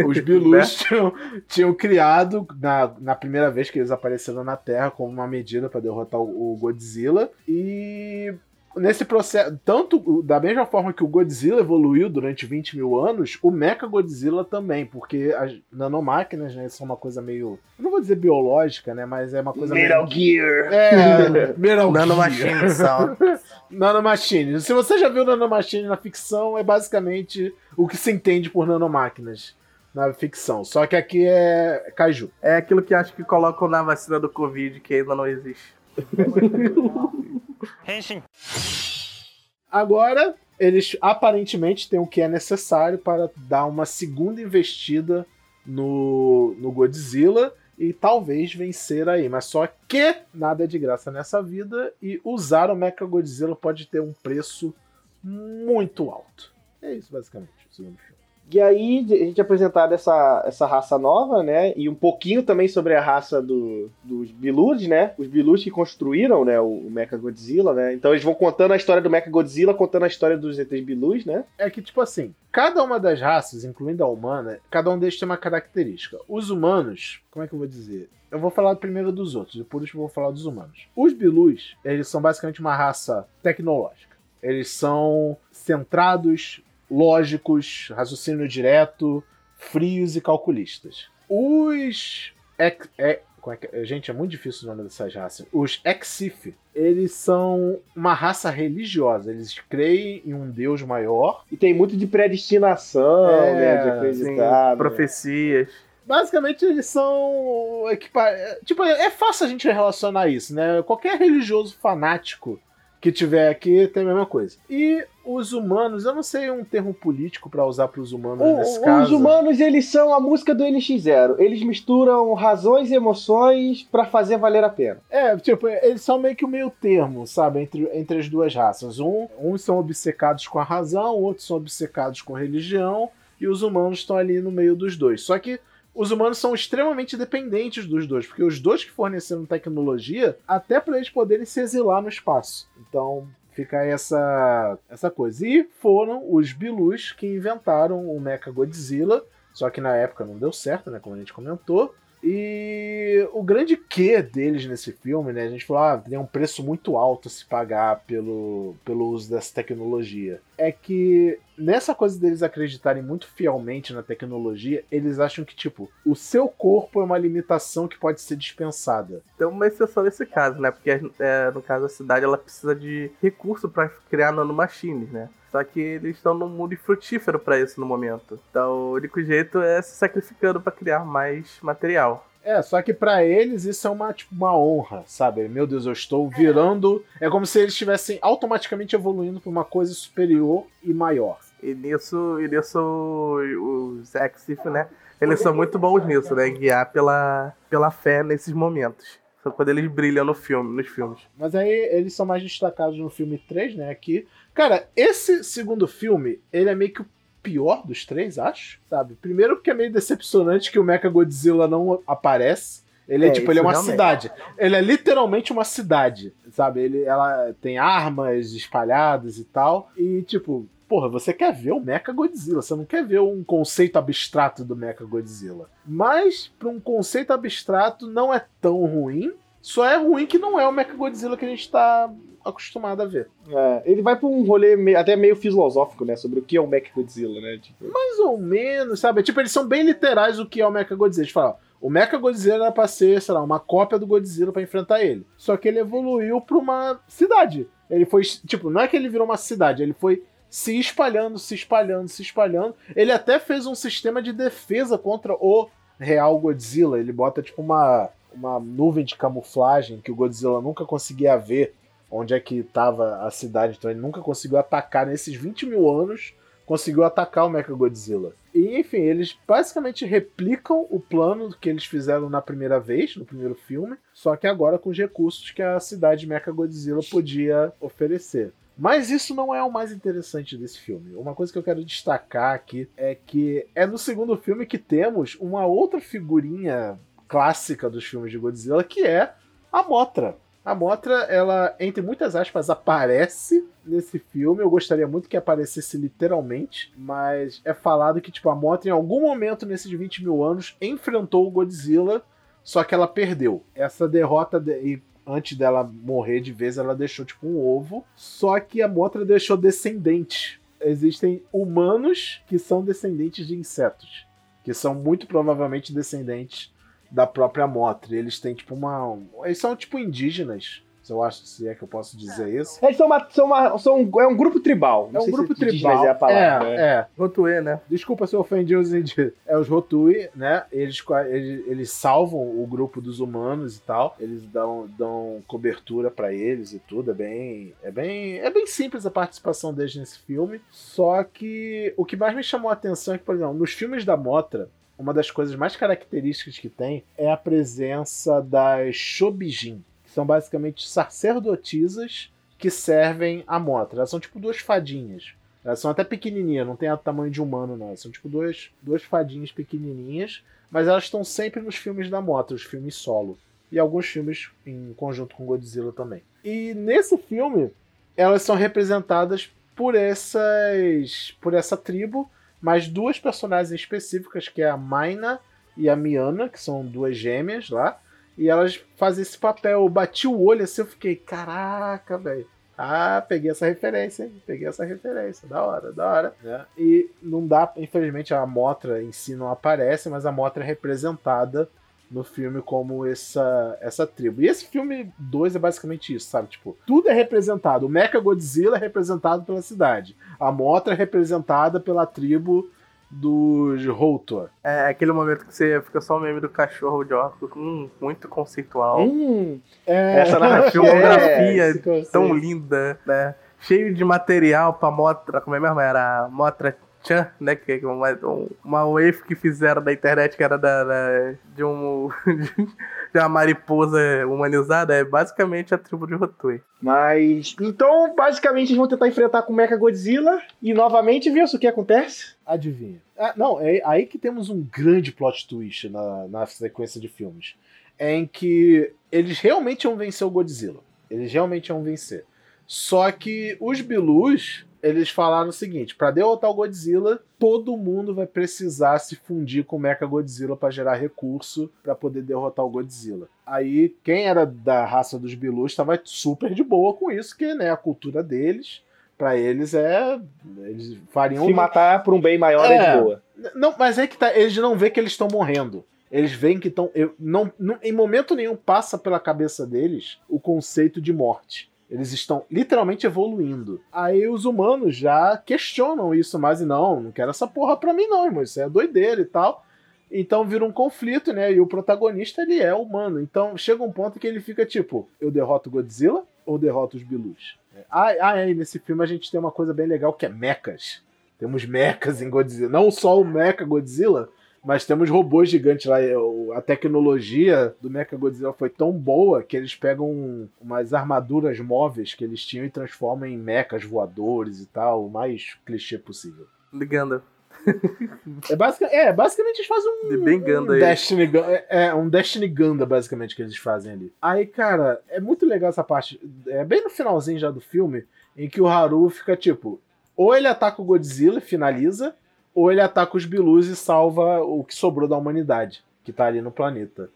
[SPEAKER 2] Os Bilus né? tinham, tinham criado na, na primeira vez que eles apareceram na Terra como uma medida para derrotar o, o Godzilla. E nesse processo, tanto da mesma forma que o Godzilla evoluiu durante 20 mil anos, o Mecha Godzilla também, porque as nanomáquinas né, são uma coisa meio. Não vou dizer biológica, né? Mas é uma coisa
[SPEAKER 1] Metal
[SPEAKER 2] meio.
[SPEAKER 1] Gear!
[SPEAKER 2] É, Metal
[SPEAKER 3] Nanomachine só.
[SPEAKER 2] Nanomachine. Se você já viu Nanomachine na ficção, é basicamente o que se entende por nanomáquinas na ficção. Só que aqui é Kaiju.
[SPEAKER 3] É aquilo que acho que colocam na vacina do Covid, que ainda não existe.
[SPEAKER 2] Henshin. Agora, eles aparentemente têm o que é necessário para dar uma segunda investida no, no Godzilla e talvez vencer aí. Mas só que nada é de graça nessa vida e usar o Mecha Godzilla pode ter um preço muito alto. É isso, basicamente, o segundo filme.
[SPEAKER 1] E aí a gente é apresentado essa, essa raça nova, né? E um pouquinho também sobre a raça do, dos Bilus, né? Os Bilus que construíram, né? O, o Mecha Godzilla, né? Então eles vão contando a história do Mecha Godzilla, contando a história dos ETs Bilus, né?
[SPEAKER 2] É que, tipo assim, cada uma das raças, incluindo a humana, cada um deles tem uma característica. Os humanos, como é que eu vou dizer? Eu vou falar primeiro dos outros, depois eu vou falar dos humanos. Os Bilus, eles são basicamente uma raça tecnológica. Eles são centrados lógicos, raciocínio direto, frios e calculistas. Os. É, é, é, gente, é muito difícil o nome dessas raças. Os Exif, eles são uma raça religiosa. Eles creem em um Deus maior.
[SPEAKER 1] E tem muito de predestinação, é, né? De acreditar. Sim,
[SPEAKER 3] né? profecias.
[SPEAKER 2] Basicamente, eles são. Equipa... Tipo, é fácil a gente relacionar isso, né? Qualquer religioso fanático que tiver aqui tem a mesma coisa. E os humanos, eu não sei um termo político para usar para os humanos o, nesse caso.
[SPEAKER 1] Os humanos, eles são a música do NX0. Eles misturam razões e emoções para fazer valer a pena.
[SPEAKER 2] É, tipo, eles são meio que o meio termo, sabe, entre, entre as duas raças. Um, uns são obcecados com a razão, outros são obcecados com a religião, e os humanos estão ali no meio dos dois. Só que os humanos são extremamente dependentes dos dois, porque os dois que forneceram tecnologia, até para eles poderem se exilar no espaço. Então, fica essa essa coisa. E foram os Bilus que inventaram o Mecha Godzilla, só que na época não deu certo, né, como a gente comentou. E o grande quê deles nesse filme, né? A gente falou, ah, tem um preço muito alto a se pagar pelo, pelo uso dessa tecnologia. É que nessa coisa deles acreditarem muito fielmente na tecnologia, eles acham que, tipo, o seu corpo é uma limitação que pode ser dispensada.
[SPEAKER 3] Tem uma exceção nesse caso, né? Porque é, no caso a cidade ela precisa de recurso para criar nanomachines, né? Só que eles estão num mundo frutífero para isso no momento. Então o único jeito é se sacrificando para criar mais material.
[SPEAKER 2] É, só que para eles isso é uma, tipo, uma honra, sabe? Meu Deus, eu estou virando. É como se eles estivessem automaticamente evoluindo para uma coisa superior e maior.
[SPEAKER 3] E nisso, e nisso os Exif, né? Eles são muito bons nisso, né? Guiar pela, pela fé nesses momentos. Só quando eles brilham no filme, nos filmes.
[SPEAKER 2] Mas aí eles são mais destacados no filme 3, né? Aqui. Cara, esse segundo filme, ele é meio que o pior dos três, acho. Sabe? Primeiro porque é meio decepcionante que o Mecha Godzilla não aparece. Ele é, é tipo, ele é uma realmente. cidade. Ele é literalmente uma cidade, sabe? Ele, ela tem armas espalhadas e tal. E, tipo, porra, você quer ver o Mecha Godzilla, você não quer ver um conceito abstrato do Mecha Godzilla. Mas, para um conceito abstrato, não é tão ruim. Só é ruim que não é o Mecha Godzilla que a gente tá acostumado a ver.
[SPEAKER 1] É, ele vai pra um rolê meio, até meio filosófico, né? Sobre o que é o Mecha Godzilla, né? Tipo...
[SPEAKER 2] Mais ou menos, sabe? Tipo, eles são bem literais o que é o Mecha Godzilla. Eles falam, o Mecha Godzilla era pra ser, sei lá, uma cópia do Godzilla para enfrentar ele. Só que ele evoluiu pra uma cidade. Ele foi, tipo, não é que ele virou uma cidade, ele foi se espalhando, se espalhando, se espalhando. Ele até fez um sistema de defesa contra o real Godzilla. Ele bota, tipo, uma, uma nuvem de camuflagem que o Godzilla nunca conseguia ver onde é que estava a cidade, então ele nunca conseguiu atacar nesses 20 mil anos, conseguiu atacar o Mecha Godzilla. E enfim, eles basicamente replicam o plano que eles fizeram na primeira vez, no primeiro filme, só que agora com os recursos que a cidade Mecha Godzilla podia oferecer. Mas isso não é o mais interessante desse filme. Uma coisa que eu quero destacar aqui é que é no segundo filme que temos uma outra figurinha clássica dos filmes de Godzilla, que é a Motra. A Motra, ela, entre muitas aspas, aparece nesse filme. Eu gostaria muito que aparecesse literalmente, mas é falado que, tipo, a Motra, em algum momento nesses 20 mil anos, enfrentou o Godzilla, só que ela perdeu. Essa derrota, de... e antes dela morrer de vez, ela deixou, tipo, um ovo. Só que a Motra deixou descendente. Existem humanos que são descendentes de insetos, que são muito provavelmente descendentes da própria Motre. Eles têm tipo uma. Eles são tipo indígenas. Se eu acho, se é que eu posso dizer isso.
[SPEAKER 1] Eles são uma. São uma são, é um grupo tribal.
[SPEAKER 2] Não é um grupo tribal.
[SPEAKER 1] É, a palavra,
[SPEAKER 2] é, é. Rotue, né? Desculpa se eu ofendi os indígenas. É os Rotue, né? Eles, eles, eles salvam o grupo dos humanos e tal. Eles dão, dão cobertura para eles e tudo. É bem, é bem. É bem simples a participação deles nesse filme. Só que o que mais me chamou a atenção é que, por exemplo, nos filmes da Motra, uma das coisas mais características que tem é a presença das Shobijin, que são basicamente sacerdotisas que servem a Motra. Elas são tipo duas fadinhas. Elas são até pequenininhas, não tem o tamanho de humano, não. São tipo duas, duas fadinhas pequenininhas, mas elas estão sempre nos filmes da Motra, os filmes solo. E alguns filmes em conjunto com Godzilla também. E nesse filme, elas são representadas por essas por essa tribo mas duas personagens específicas, que é a Maina e a Miana, que são duas gêmeas lá. E elas fazem esse papel. Eu bati o olho assim, eu fiquei, caraca, velho. Ah, peguei essa referência, hein? Peguei essa referência. Da hora, da hora. É. E não dá, infelizmente, a Motra em si não aparece, mas a Motra é representada no filme como essa, essa tribo. E esse filme 2 é basicamente isso, sabe? Tipo, tudo é representado. O Mecha Godzilla é representado pela cidade. A Motra é representada pela tribo dos Rotor.
[SPEAKER 3] É aquele momento que você fica só o meme do cachorro de óculos, hum, muito conceitual.
[SPEAKER 2] Hum,
[SPEAKER 3] é... Essa na filmografia é, tão linda, né? Cheio de material pra Motra, como é mesmo? Era Motra Chan, né? Que é uma, uma wave que fizeram da internet que era da, da de, um, de uma mariposa humanizada. É basicamente a tribo de Rotui.
[SPEAKER 1] Mas. Então, basicamente, eles vão tentar enfrentar com o Mecha Godzilla. E novamente, viu o que acontece?
[SPEAKER 2] Adivinha. Ah, não, é aí que temos um grande plot twist na, na sequência de filmes. É em que eles realmente vão vencer o Godzilla. Eles realmente vão vencer. Só que os Bilus eles falaram o seguinte: para derrotar o Godzilla, todo mundo vai precisar se fundir com o Mecha Godzilla para gerar recurso para poder derrotar o Godzilla. Aí, quem era da raça dos Bilus estava super de boa com isso, que né, a cultura deles, para eles é. Eles fariam.
[SPEAKER 1] Se matar por um bem maior é, é de boa.
[SPEAKER 2] Não, mas é que tá, eles não vê que eles estão morrendo. Eles veem que estão. Não, não, em momento nenhum passa pela cabeça deles o conceito de morte. Eles estão literalmente evoluindo. Aí os humanos já questionam isso, mas não, não quero essa porra pra mim, não, irmão. Isso é doideira e tal. Então vira um conflito, né? E o protagonista ele é humano. Então chega um ponto que ele fica tipo: eu derroto Godzilla ou derroto os Bilus? Ah, ah, aí nesse filme a gente tem uma coisa bem legal que é mechas. Temos mechas em Godzilla. Não só o Mecha Godzilla, mas temos robôs gigantes lá. A tecnologia do Mechagodzilla foi tão boa que eles pegam umas armaduras móveis que eles tinham e transformam em mechas voadores e tal, o mais clichê possível.
[SPEAKER 3] Ligando.
[SPEAKER 2] é, basic, é, basicamente eles fazem um,
[SPEAKER 3] bem Ganda
[SPEAKER 2] um Destiny é, é, um Destiny Ganda, basicamente, que eles fazem ali. Aí, cara, é muito legal essa parte. É bem no finalzinho já do filme, em que o Haru fica tipo. Ou ele ataca o Godzilla e finaliza, ou ele ataca os Bilus e salva o que sobrou da humanidade, que tá ali no planeta.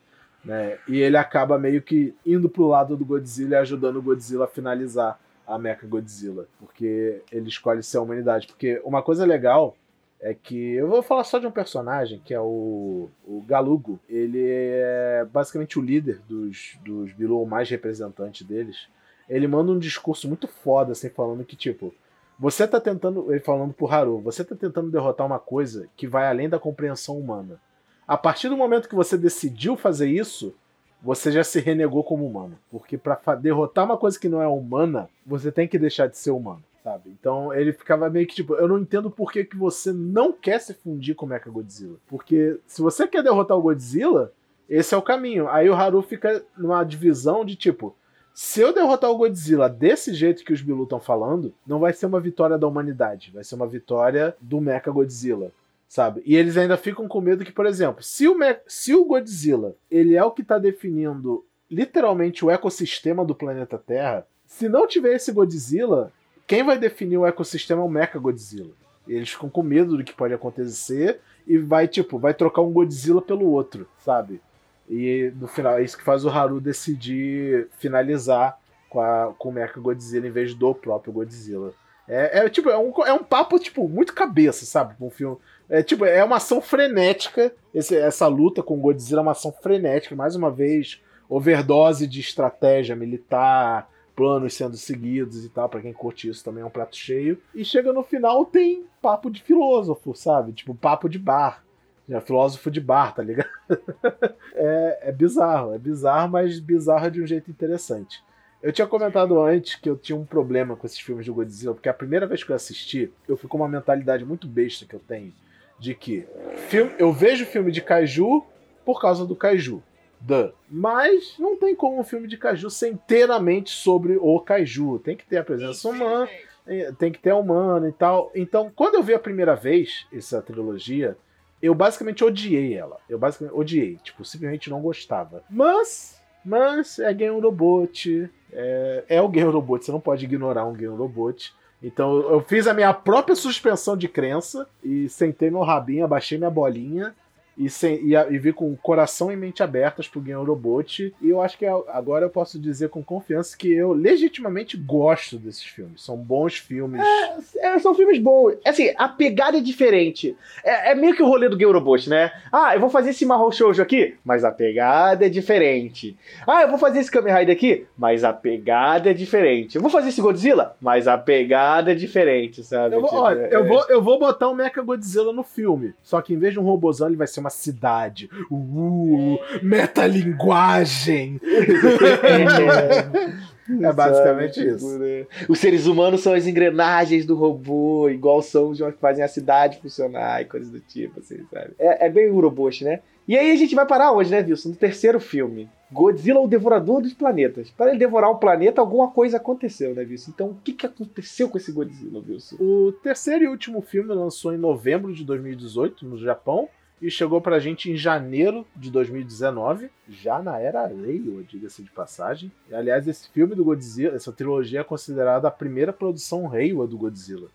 [SPEAKER 2] Né? E ele acaba meio que indo pro lado do Godzilla e ajudando o Godzilla a finalizar a Mecha Godzilla, porque ele escolhe ser a humanidade. Porque uma coisa legal é que eu vou falar só de um personagem que é o, o Galugo. Ele é basicamente o líder dos, dos Bilu, o mais representante deles. Ele manda um discurso muito foda, assim, falando que, tipo, você tá tentando, ele falando pro Haru, você tá tentando derrotar uma coisa que vai além da compreensão humana. A partir do momento que você decidiu fazer isso, você já se renegou como humano. Porque para derrotar uma coisa que não é humana, você tem que deixar de ser humano, sabe? Então ele ficava meio que tipo, eu não entendo por que, que você não quer se fundir com o Mecha Godzilla. Porque se você quer derrotar o Godzilla, esse é o caminho. Aí o Haru fica numa divisão de tipo, se eu derrotar o Godzilla desse jeito que os Bilu estão falando, não vai ser uma vitória da humanidade, vai ser uma vitória do Mecha Godzilla, sabe? E eles ainda ficam com medo que, por exemplo, se o, Me se o Godzilla ele é o que está definindo literalmente o ecossistema do planeta Terra, se não tiver esse Godzilla, quem vai definir o ecossistema é o Mecha Godzilla. Eles ficam com medo do que pode acontecer e vai, tipo, vai trocar um Godzilla pelo outro, sabe? E no final é isso que faz o Haru decidir finalizar com, a, com o Mecha Godzilla em vez do próprio Godzilla. É, é, tipo, é um, é um papo, tipo, muito cabeça, sabe? Um filme. É tipo, é uma ação frenética. Esse, essa luta com o Godzilla é uma ação frenética, mais uma vez, overdose de estratégia militar, planos sendo seguidos e tal. para quem curte isso também é um prato cheio. E chega no final, tem papo de filósofo, sabe? Tipo, papo de bar. Já filósofo de bar, tá ligado? é, é bizarro, é bizarro, mas bizarro de um jeito interessante. Eu tinha comentado antes que eu tinha um problema com esses filmes do Godzilla, porque a primeira vez que eu assisti, eu fui com uma mentalidade muito besta que eu tenho, de que filme, eu vejo filme de kaiju por causa do kaiju. Duh. Mas não tem como um filme de kaiju ser inteiramente sobre o kaiju. Tem que ter a presença humana, tem que ter a humana e tal. Então, quando eu vi a primeira vez essa trilogia, eu basicamente odiei ela. Eu basicamente odiei. Tipo, simplesmente não gostava. Mas, mas é Game Robot. É, é o Game Robot. Você não pode ignorar um Game Robot. Então eu fiz a minha própria suspensão de crença e sentei meu rabinho, abaixei minha bolinha e, sem, e, e vi com coração e mente abertas pro Game Robot. E eu acho que agora eu posso dizer com confiança que eu legitimamente gosto desses filmes. São bons filmes.
[SPEAKER 1] É, é, são filmes bons. Assim, a pegada é diferente. É, é, meio que o rolê do Game Robot, né? Ah, eu vou fazer esse Mahou Shoujo aqui, mas a pegada é diferente. Ah, eu vou fazer esse Kamen Rider aqui, mas a pegada é diferente. Eu vou fazer esse Godzilla, mas a pegada é diferente, sabe?
[SPEAKER 2] Eu vou, tipo, olha, eu, é. vou, eu vou botar um Mecha Godzilla no filme. Só que em vez de um robôzão, ele vai ser uma cidade. Uh, metalinguagem. É basicamente Sabe, isso. Né?
[SPEAKER 1] Os seres humanos são as engrenagens do robô, igual são os que fazem a cidade funcionar e coisas do tipo, assim, sabe? É, é bem Uroboshi, né? E aí a gente vai parar hoje, né, Wilson? No terceiro filme. Godzilla, o devorador dos planetas. Para ele devorar um planeta, alguma coisa aconteceu, né, Wilson? Então, o que, que aconteceu com esse Godzilla, Wilson?
[SPEAKER 2] O terceiro e último filme lançou em novembro de 2018, no Japão e chegou pra gente em janeiro de 2019, já na era Reiwa, diga-se de passagem. E, aliás, esse filme do Godzilla, essa trilogia é considerada a primeira produção Reiwa do Godzilla.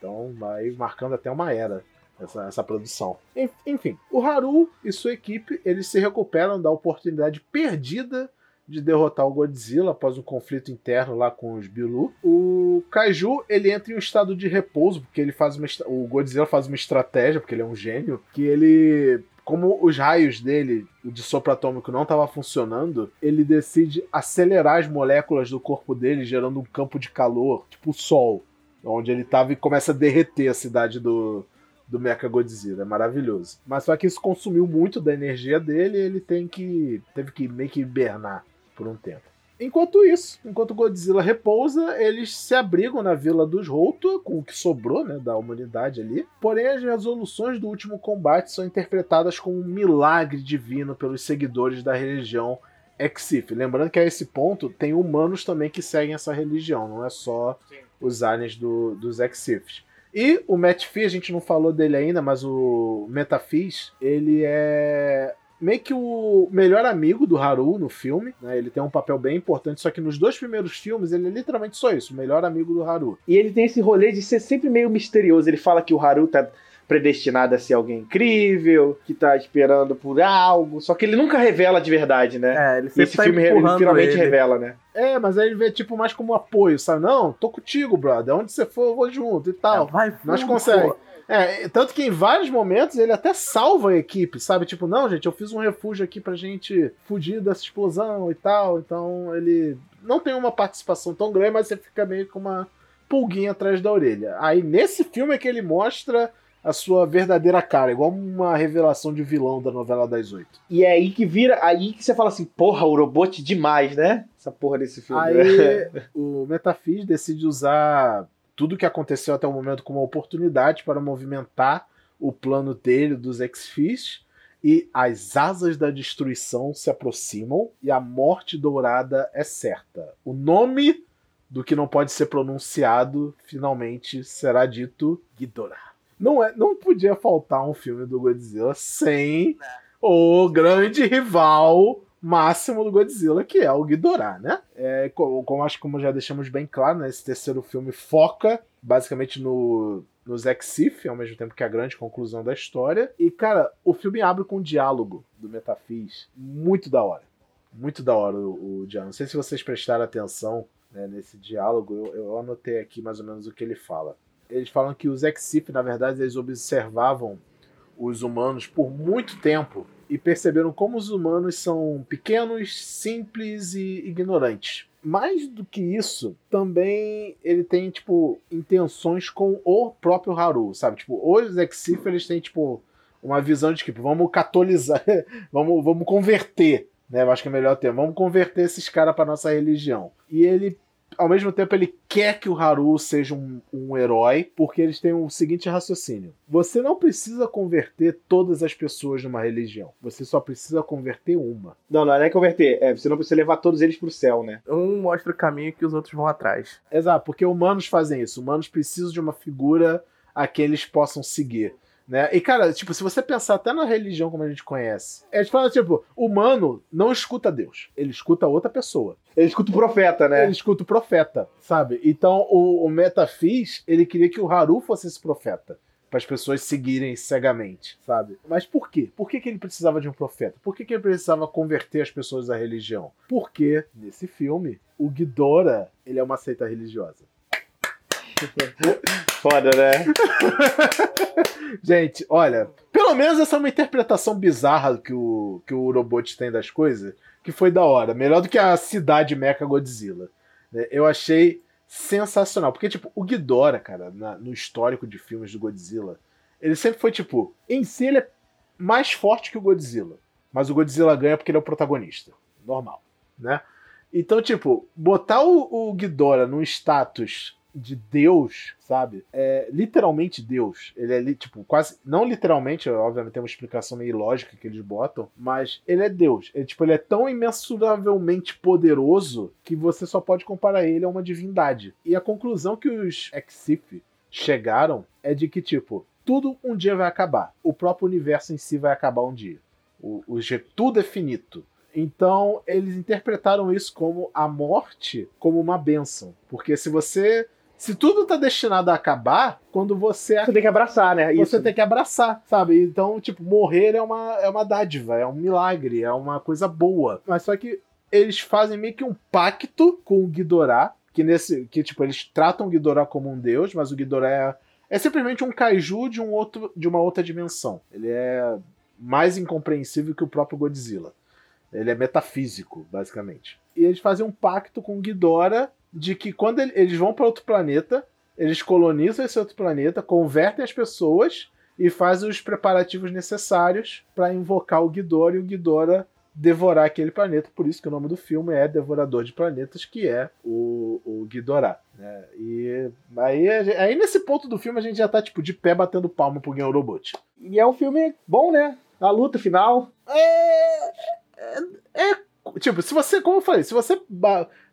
[SPEAKER 2] Então vai marcando até uma era essa, essa produção. Enfim, o Haru e sua equipe eles se recuperam da oportunidade perdida de derrotar o Godzilla após um conflito interno lá com os Bilu. O Kaiju, ele entra em um estado de repouso, porque ele faz uma, o Godzilla faz uma estratégia, porque ele é um gênio, que ele como os raios dele, de sopro atômico, não estava funcionando, ele decide acelerar as moléculas do corpo dele, gerando um campo de calor, tipo o Sol, onde ele estava e começa a derreter a cidade do, do Mecha Godzilla. É maravilhoso. Mas só que isso consumiu muito da energia dele e ele tem que. teve que meio que hibernar por um tempo. Enquanto isso, enquanto Godzilla repousa, eles se abrigam na vila dos Holto, com o que sobrou né, da humanidade ali. Porém, as resoluções do último combate são interpretadas como um milagre divino pelos seguidores da religião Exif. Lembrando que a esse ponto tem humanos também que seguem essa religião, não é só Sim. os aliens do, dos Exifs. E o Matt Fee, a gente não falou dele ainda, mas o Metafis, ele é meio que o melhor amigo do Haru no filme, né? Ele tem um papel bem importante, só que nos dois primeiros filmes ele é literalmente só isso, o melhor amigo do Haru.
[SPEAKER 1] E ele tem esse rolê de ser sempre meio misterioso. Ele fala que o Haru tá predestinado a ser alguém incrível, que tá esperando por algo, só que ele nunca revela de verdade, né?
[SPEAKER 3] É, ele sempre
[SPEAKER 1] Esse
[SPEAKER 3] tá
[SPEAKER 1] filme ele finalmente
[SPEAKER 3] ele.
[SPEAKER 1] revela, né?
[SPEAKER 2] É, mas aí ele vê tipo mais como apoio, sabe? Não, tô contigo, brother. Onde você for, eu vou junto e tal.
[SPEAKER 3] É, vai,
[SPEAKER 2] Nós conseguimos. É, tanto que em vários momentos ele até salva a equipe, sabe? Tipo, não, gente, eu fiz um refúgio aqui pra gente fugir dessa explosão e tal. Então ele não tem uma participação tão grande, mas você fica meio com uma pulguinha atrás da orelha. Aí nesse filme é que ele mostra a sua verdadeira cara, igual uma revelação de vilão da novela das oito.
[SPEAKER 1] E é aí que vira, aí que você fala assim, porra, o robot demais, né? Essa porra desse filme.
[SPEAKER 2] Aí o Metafis decide usar tudo que aconteceu até o momento como uma oportunidade para movimentar o plano dele dos X-Fish e as asas da destruição se aproximam e a morte dourada é certa. O nome do que não pode ser pronunciado finalmente será dito Ghidorah. Não, é, não podia faltar um filme do Godzilla sem o grande rival máximo do Godzilla, que é o Ghidorah, né? É, como, como acho como já deixamos bem claro, né, esse terceiro filme foca basicamente no nos Exif, ao mesmo tempo que a grande conclusão da história. E, cara, o filme abre com um diálogo do Metafis muito da hora. Muito da hora o, o diálogo. Não sei se vocês prestaram atenção né, nesse diálogo, eu, eu anotei aqui mais ou menos o que ele fala eles falam que os Exif, na verdade, eles observavam os humanos por muito tempo e perceberam como os humanos são pequenos, simples e ignorantes. Mais do que isso, também ele tem, tipo, intenções com o próprio Haru, sabe? Tipo, os Exif, eles têm, tipo, uma visão de, tipo, vamos catolizar, vamos, vamos converter, né? Eu acho que é melhor ter, vamos converter esses caras para nossa religião. E ele ao mesmo tempo ele quer que o Haru seja um, um herói, porque eles têm o seguinte raciocínio: você não precisa converter todas as pessoas numa religião, você só precisa converter uma.
[SPEAKER 1] Não, não é converter, é, você não precisa levar todos eles pro céu, né?
[SPEAKER 3] Um mostra o caminho que os outros vão atrás.
[SPEAKER 2] Exato, porque humanos fazem isso, humanos precisam de uma figura a que eles possam seguir. Né? E, cara, tipo, se você pensar até na religião como a gente conhece, é fala, tipo, humano não escuta Deus, ele escuta outra pessoa.
[SPEAKER 1] Ele escuta o profeta, né?
[SPEAKER 2] Ele escuta o profeta, sabe? Então, o, o Metafis, ele queria que o Haru fosse esse profeta. Para as pessoas seguirem cegamente, sabe? Mas por quê? Por que, que ele precisava de um profeta? Por que, que ele precisava converter as pessoas à religião? Porque, nesse filme, o Ghidorah, ele é uma seita religiosa.
[SPEAKER 1] Foda, né?
[SPEAKER 2] Gente, olha, pelo menos essa é uma interpretação bizarra que o, que o Urobot tem das coisas, que foi da hora. Melhor do que a cidade Mecha Godzilla. Né? Eu achei sensacional. Porque, tipo, o Ghidorah, cara, na, no histórico de filmes do Godzilla, ele sempre foi, tipo, em si ele é mais forte que o Godzilla. Mas o Godzilla ganha porque ele é o protagonista. Normal, né? Então, tipo, botar o, o Ghidorah num status de Deus, sabe? É literalmente Deus. Ele é tipo quase não literalmente, obviamente tem uma explicação meio lógica que eles botam, mas ele é Deus. Ele tipo ele é tão imensuravelmente poderoso que você só pode comparar ele a uma divindade. E a conclusão que os Exif chegaram é de que tipo tudo um dia vai acabar. O próprio universo em si vai acabar um dia. O, o tudo é finito. Então, eles interpretaram isso como a morte como uma benção. Porque se você se tudo tá destinado a acabar, quando você
[SPEAKER 1] Você tem que abraçar, né?
[SPEAKER 2] você
[SPEAKER 1] Isso.
[SPEAKER 2] tem que abraçar, sabe? Então, tipo, morrer é uma, é uma dádiva, é um milagre, é uma coisa boa. Mas só que eles fazem meio que um pacto com o Ghidorah, que nesse. que, tipo, eles tratam o Ghidorah como um deus, mas o Ghidorah é, é simplesmente um kaiju de, um outro, de uma outra dimensão. Ele é mais incompreensível que o próprio Godzilla. Ele é metafísico, basicamente. E eles fazem um pacto com o Ghidorah de que quando ele- eles vão para outro planeta, eles colonizam esse outro planeta, convertem as pessoas e fazem os preparativos necessários para invocar o Ghidorah e o Ghidorah devorar aquele planeta. Por isso que o nome do filme é Devorador de Planetas, que é o, o Ghidorah. Né? E aí, aí nesse ponto do filme a gente já tá tipo de pé batendo palma pro Gen Robot.
[SPEAKER 1] E é um filme bom, né? A luta final.
[SPEAKER 2] Tipo, se você, como eu falei, se você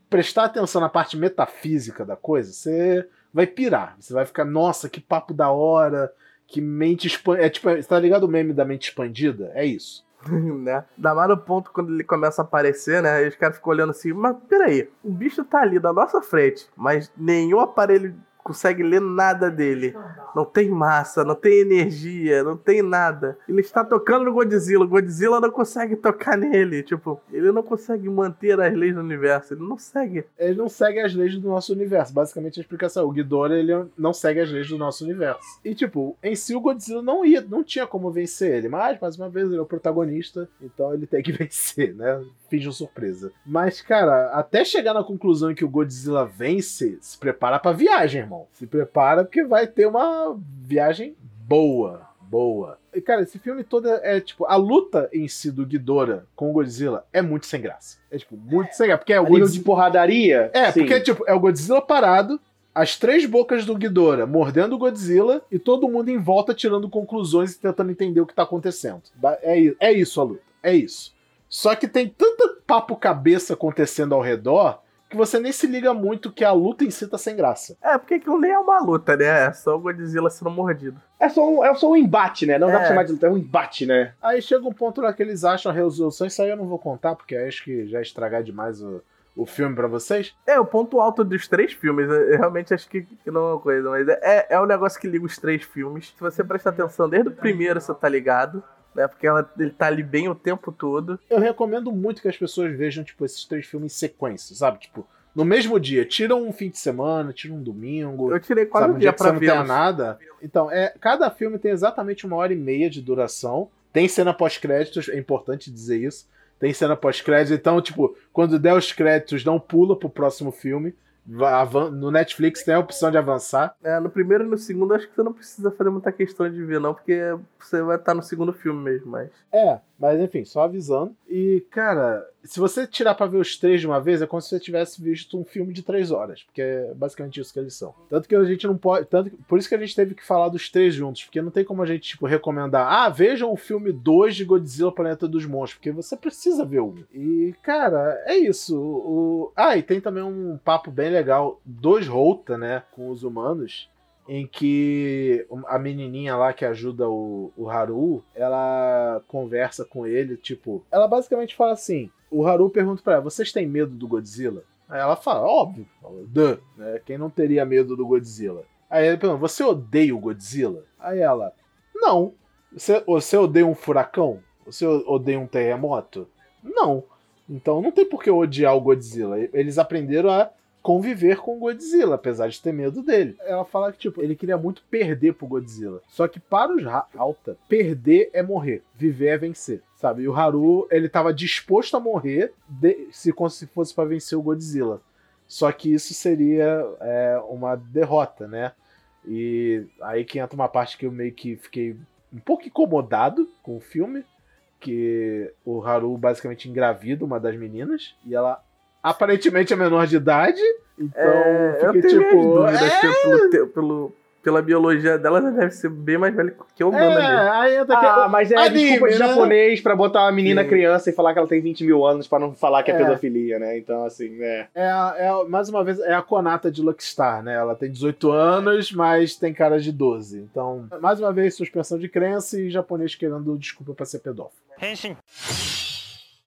[SPEAKER 2] prestar atenção na parte metafísica da coisa, você vai pirar. Você vai ficar, nossa, que papo da hora, que mente expandida. É tipo, tá ligado o meme da mente expandida? É isso.
[SPEAKER 3] né? Dá mais no ponto quando ele começa a aparecer, né? E os caras ficam olhando assim, mas peraí, o bicho tá ali na nossa frente, mas nenhum aparelho consegue ler nada dele. Não tem massa, não tem energia, não tem nada. Ele está tocando no Godzilla, o Godzilla não consegue tocar nele. Tipo, ele não consegue manter as leis do universo, ele não segue.
[SPEAKER 2] Ele não segue as leis do nosso universo. Basicamente a explicação. O Ghidorah, ele não segue as leis do nosso universo. E, tipo, em si o Godzilla não ia, não tinha como vencer ele. Mas, mais uma vez, ele é o protagonista, então ele tem que vencer, né? Finge uma surpresa. Mas, cara, até chegar na conclusão que o Godzilla vence, se prepara pra viagem, irmão. Se prepara porque vai ter uma viagem boa. Boa. E, cara, esse filme todo é, tipo, a luta em si do Ghidorah com o Godzilla é muito sem graça. É, tipo, muito sem graça. Porque é o Godzilla...
[SPEAKER 1] de porradaria.
[SPEAKER 2] É,
[SPEAKER 1] sim.
[SPEAKER 2] porque, tipo, é o Godzilla parado, as três bocas do Ghidorah mordendo o Godzilla e todo mundo em volta tirando conclusões e tentando entender o que tá acontecendo. É, é isso a luta. É isso. Só que tem tanta papo cabeça acontecendo ao redor que você nem se liga muito que a luta em si tá sem graça.
[SPEAKER 3] É, porque aquilo nem é uma luta, né? É só o Godzilla sendo mordido.
[SPEAKER 1] É só um, é só um embate, né? Não dá pra
[SPEAKER 3] É.
[SPEAKER 1] chamar de luta, é um embate, né?
[SPEAKER 2] Aí chega um ponto lá que eles acham a resolução, isso aí eu não vou contar, porque acho que já estragar demais o, o filme pra vocês.
[SPEAKER 3] É, o ponto alto dos três filmes, eu eu realmente acho que, que não é uma coisa, mas é, é um negócio que liga os três filmes. Se você prestar atenção desde o primeiro, você tá ligado, né? Porque ela, ele tá ali bem o tempo todo.
[SPEAKER 2] Eu recomendo muito que as pessoas vejam, tipo, esses três filmes em sequência, sabe? Tipo, no mesmo dia. Tiram um fim de semana, tiram um domingo.
[SPEAKER 3] Eu tirei quase
[SPEAKER 2] sabe,
[SPEAKER 3] um dia
[SPEAKER 2] dia
[SPEAKER 3] pra
[SPEAKER 2] não
[SPEAKER 3] ver.
[SPEAKER 2] tenha nada. Então, é, cada filme tem exatamente uma hora e meia de duração. Tem cena pós-créditos, é importante dizer isso. Tem cena pós-créditos, então, tipo, quando der os créditos, não pula pro próximo filme. No Netflix tem a opção de avançar.
[SPEAKER 3] É, no primeiro e no segundo, acho que você não precisa fazer muita questão de ver, não, porque você vai estar no segundo filme mesmo, mas.
[SPEAKER 2] É, mas enfim, só avisando. E, cara, se você tirar pra ver os três de uma vez, é como se você tivesse visto um filme de três horas, porque é basicamente isso que eles são. Tanto que a gente não pode. Tanto, que- por isso que a gente teve que falar dos três juntos, porque não tem como a gente, tipo, recomendar, ah, vejam o filme 2 de Godzilla Planeta dos Monstros, porque você precisa ver um. E, cara, é isso. O... Ah, e tem também um papo bem legal dos Rota, né, com os humanos em que a menininha lá que ajuda o, o Haru, ela conversa com ele, tipo, ela basicamente fala assim, o Haru pergunta pra ela, vocês têm medo do Godzilla? Aí ela fala, óbvio, Duh, né? quem não teria medo do Godzilla? Aí ele pergunta, você odeia o Godzilla? Aí ela, não. Você, você odeia um furacão? Você odeia um terremoto? Não. Então não tem por que odiar o Godzilla. Eles aprenderam a conviver com o Godzilla, apesar de ter medo dele. Ela fala que, tipo, ele queria muito perder pro Godzilla. Só que para os Alta, perder é morrer, viver é vencer, sabe? E o Haru, ele tava disposto a morrer de- se se fosse para vencer o Godzilla. Só que isso seria é, uma derrota, né? E aí que entra uma parte que eu meio que fiquei um pouco incomodado com o filme, que o Haru basicamente engravida uma das meninas e ela aparentemente é menor de idade, então
[SPEAKER 3] É, eu
[SPEAKER 2] fiquei
[SPEAKER 3] tenho
[SPEAKER 2] tipo,
[SPEAKER 3] dúvidas,
[SPEAKER 2] é,
[SPEAKER 3] que pelo, te- pelo- pela biologia dela, ela deve ser bem mais velha que o humano ali.
[SPEAKER 2] é, aí entra
[SPEAKER 1] Ah,
[SPEAKER 2] que
[SPEAKER 1] mas é
[SPEAKER 2] anime,
[SPEAKER 1] desculpa de
[SPEAKER 2] né?
[SPEAKER 1] japonês pra botar uma menina
[SPEAKER 2] Sim.
[SPEAKER 1] criança e falar que ela tem 20 mil anos pra não falar que é,
[SPEAKER 2] É.
[SPEAKER 1] pedofilia, né? Então, assim, é.
[SPEAKER 2] É, é mais uma vez, é a Konata de Luckstar, né? Ela tem 18 anos, mas tem cara de 12. Então, mais uma vez, suspensão de crença e japonês querendo desculpa pra ser pedófilo.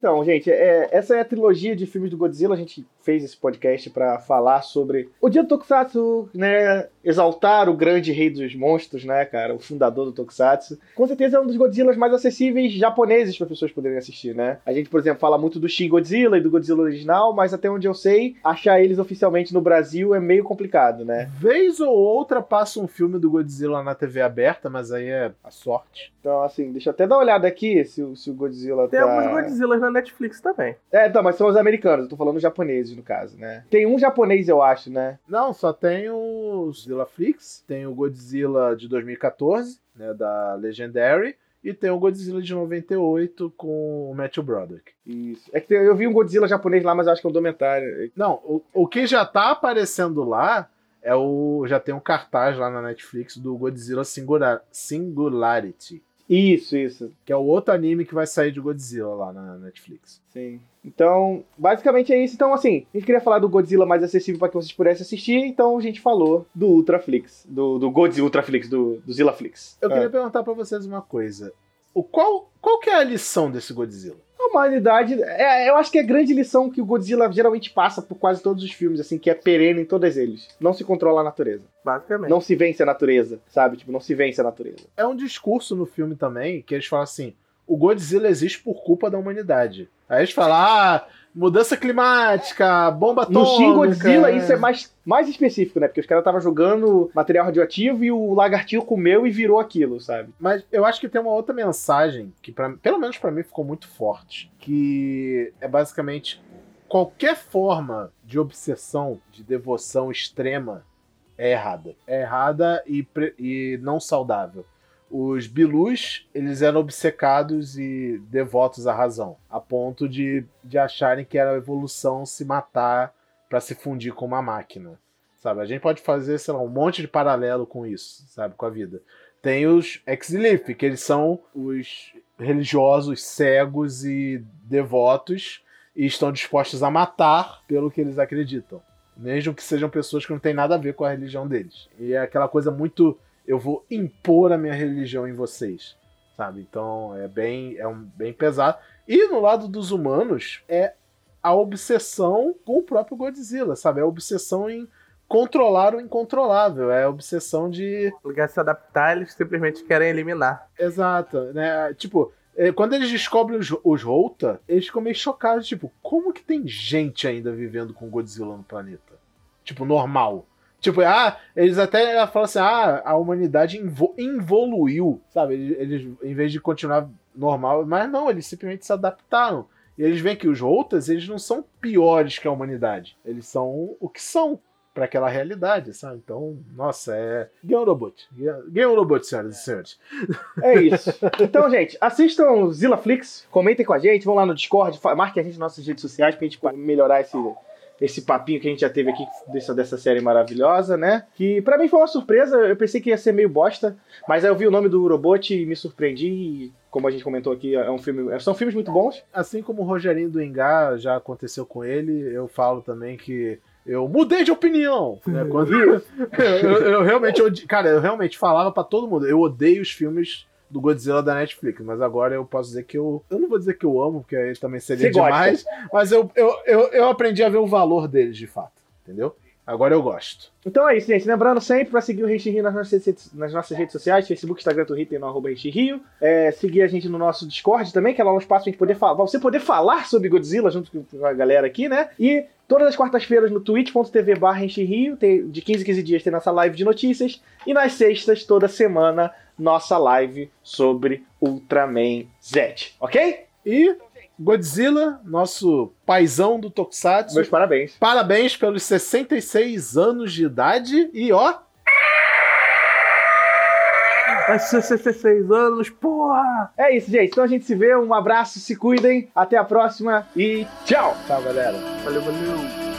[SPEAKER 1] Então, gente, é, essa é a trilogia de filmes do Godzilla. A gente fez esse podcast para falar sobre o dia do Tokusatsu, né? Exaltar o grande rei dos monstros, né, cara? O fundador do Tokusatsu. Com certeza é um dos Godzillas mais acessíveis japoneses para pessoas poderem assistir, né? A gente, por exemplo, fala muito do Shin Godzilla e do Godzilla original, mas até onde eu sei, achar eles oficialmente no Brasil é meio complicado, né?
[SPEAKER 2] Vez ou outra passa um filme do Godzilla na TV aberta, mas aí é a sorte.
[SPEAKER 1] Então, assim, deixa eu até dar uma olhada aqui se, o- se o Godzilla
[SPEAKER 3] Tem
[SPEAKER 1] tá...
[SPEAKER 3] alguns Godzillas na Netflix também.
[SPEAKER 1] É, tá, mas são os americanos, eu tô falando japoneses, no caso, né? Tem um japonês, eu acho, né?
[SPEAKER 2] Não, só tem o Godzilla Flix, tem o Godzilla de 2014, né, da Legendary, e tem o Godzilla de 98 com o Matthew Broderick.
[SPEAKER 1] Isso. É que eu vi um Godzilla japonês lá, mas acho que é um documentário.
[SPEAKER 2] Não, o, o que já tá aparecendo lá é o. Já tem um cartaz lá na Netflix do Godzilla Singular, Singularity,
[SPEAKER 1] Isso, isso.
[SPEAKER 2] que é o outro anime que vai sair de Godzilla lá na Netflix.
[SPEAKER 1] Sim. Então, basicamente é isso. Então, assim, a gente queria falar do Godzilla mais acessível para que vocês pudessem assistir, então a gente falou do Ultraflix, do, do Godzilla Ultraflix, do, do Zillaflix.
[SPEAKER 2] Eu
[SPEAKER 1] É.
[SPEAKER 2] queria perguntar pra vocês uma coisa. O qual, qual que é a lição desse Godzilla?
[SPEAKER 1] Humanidade. É, eu acho que é a grande lição que o Godzilla geralmente passa por quase todos os filmes, assim, que é perene em todos eles. Não se controla a natureza.
[SPEAKER 3] Basicamente.
[SPEAKER 1] Não se vence a natureza, sabe? Tipo, não se vence a natureza.
[SPEAKER 2] É um discurso no filme também que eles falam assim: o Godzilla existe por culpa da humanidade. Aí eles falam, ah, mudança climática, bomba
[SPEAKER 1] No
[SPEAKER 2] atômica.
[SPEAKER 1] Shin Godzilla, isso é mais, mais específico, né? Porque os caras estavam jogando material radioativo e o lagartinho comeu e virou aquilo, sabe?
[SPEAKER 2] Mas eu acho que tem uma outra mensagem que, pra, pelo menos pra mim, ficou muito forte. Que é basicamente qualquer forma de obsessão, de devoção extrema é errada. É errada e, e não saudável. Os Bilus, eles eram obcecados e devotos à razão, a ponto de, de acharem que era a evolução se matar pra se fundir com uma máquina. Sabe? A gente pode fazer, sei lá, um monte de paralelo com isso, sabe? Com a vida. Tem os ex-Lif, que eles são os religiosos cegos e devotos e estão dispostos a matar pelo que eles acreditam. Mesmo que sejam pessoas que não têm nada a ver com a religião deles. E é aquela coisa muito. Eu vou impor a minha religião em vocês. Sabe? Então é bem, é um, bem pesado. E no lado dos humanos é a obsessão com o próprio Godzilla, sabe? É a obsessão em controlar o incontrolável. É a obsessão de
[SPEAKER 3] No lugar de se adaptar, eles simplesmente querem eliminar.
[SPEAKER 2] Exato, né? Tipo, é, quando eles descobrem os, os Volta, eles ficam meio chocados, tipo, como que tem gente ainda vivendo com Godzilla no planeta? Tipo, normal. Tipo, ah, eles até falam assim, ah, a humanidade involuiu, sabe? Eles, eles, em vez de continuar normal, mas não, eles simplesmente se adaptaram. E eles veem que os Voltas, eles não são piores que a humanidade. Eles são o que são para aquela realidade, sabe? Então, nossa, é. Game Robot. Game Robot, senhoras e senhores.
[SPEAKER 1] É isso. Então, gente, assistam o Zillaflix, comentem com a gente, vão lá no Discord, marquem a gente nas nossas redes sociais pra gente melhorar esse, esse papinho que a gente já teve aqui dessa, dessa série maravilhosa, né? Que pra mim foi uma surpresa, eu pensei que ia ser meio bosta, mas aí eu vi o nome do robot e me surpreendi. E, como a gente comentou aqui, é um filme, são filmes muito bons.
[SPEAKER 2] assim como o Rogerinho do Engar já aconteceu com ele, eu falo também que eu mudei de opinião. né? Quando eu, eu- eu realmente, odi- cara, eu realmente falava pra todo mundo, eu odeio os filmes do Godzilla da Netflix, mas agora eu posso dizer que eu, eu não vou dizer que eu amo, porque aí também seria
[SPEAKER 1] Você gosta.
[SPEAKER 2] demais, mas eu, eu, eu, eu aprendi a ver o valor deles de fato, entendeu? Agora eu gosto.
[SPEAKER 1] Então é isso, gente. Lembrando sempre para seguir o Reishi Rio nas nossas, nas nossas redes sociais, Facebook, Instagram, Twitter, no arroba Rio. É, seguir a gente no nosso Discord também, que é lá um espaço pra gente poder falar, você poder falar sobre Godzilla junto com a galera aqui, né? E todas as quartas-feiras no twitch.tv barra Rio, de 15 em 15 dias tem nossa live de notícias. E nas sextas, toda semana, nossa live sobre Ultraman Z, ok?
[SPEAKER 2] E Godzilla, nosso paizão do Tokusatsu,
[SPEAKER 1] Meus parabéns.
[SPEAKER 2] parabéns pelos 66 anos de idade e ó,
[SPEAKER 3] Vai ser 66 anos, porra!
[SPEAKER 1] É isso, gente. Então a gente se vê. Um abraço, se cuidem. Até a próxima e tchau!
[SPEAKER 2] tchau galera.
[SPEAKER 3] Valeu, valeu.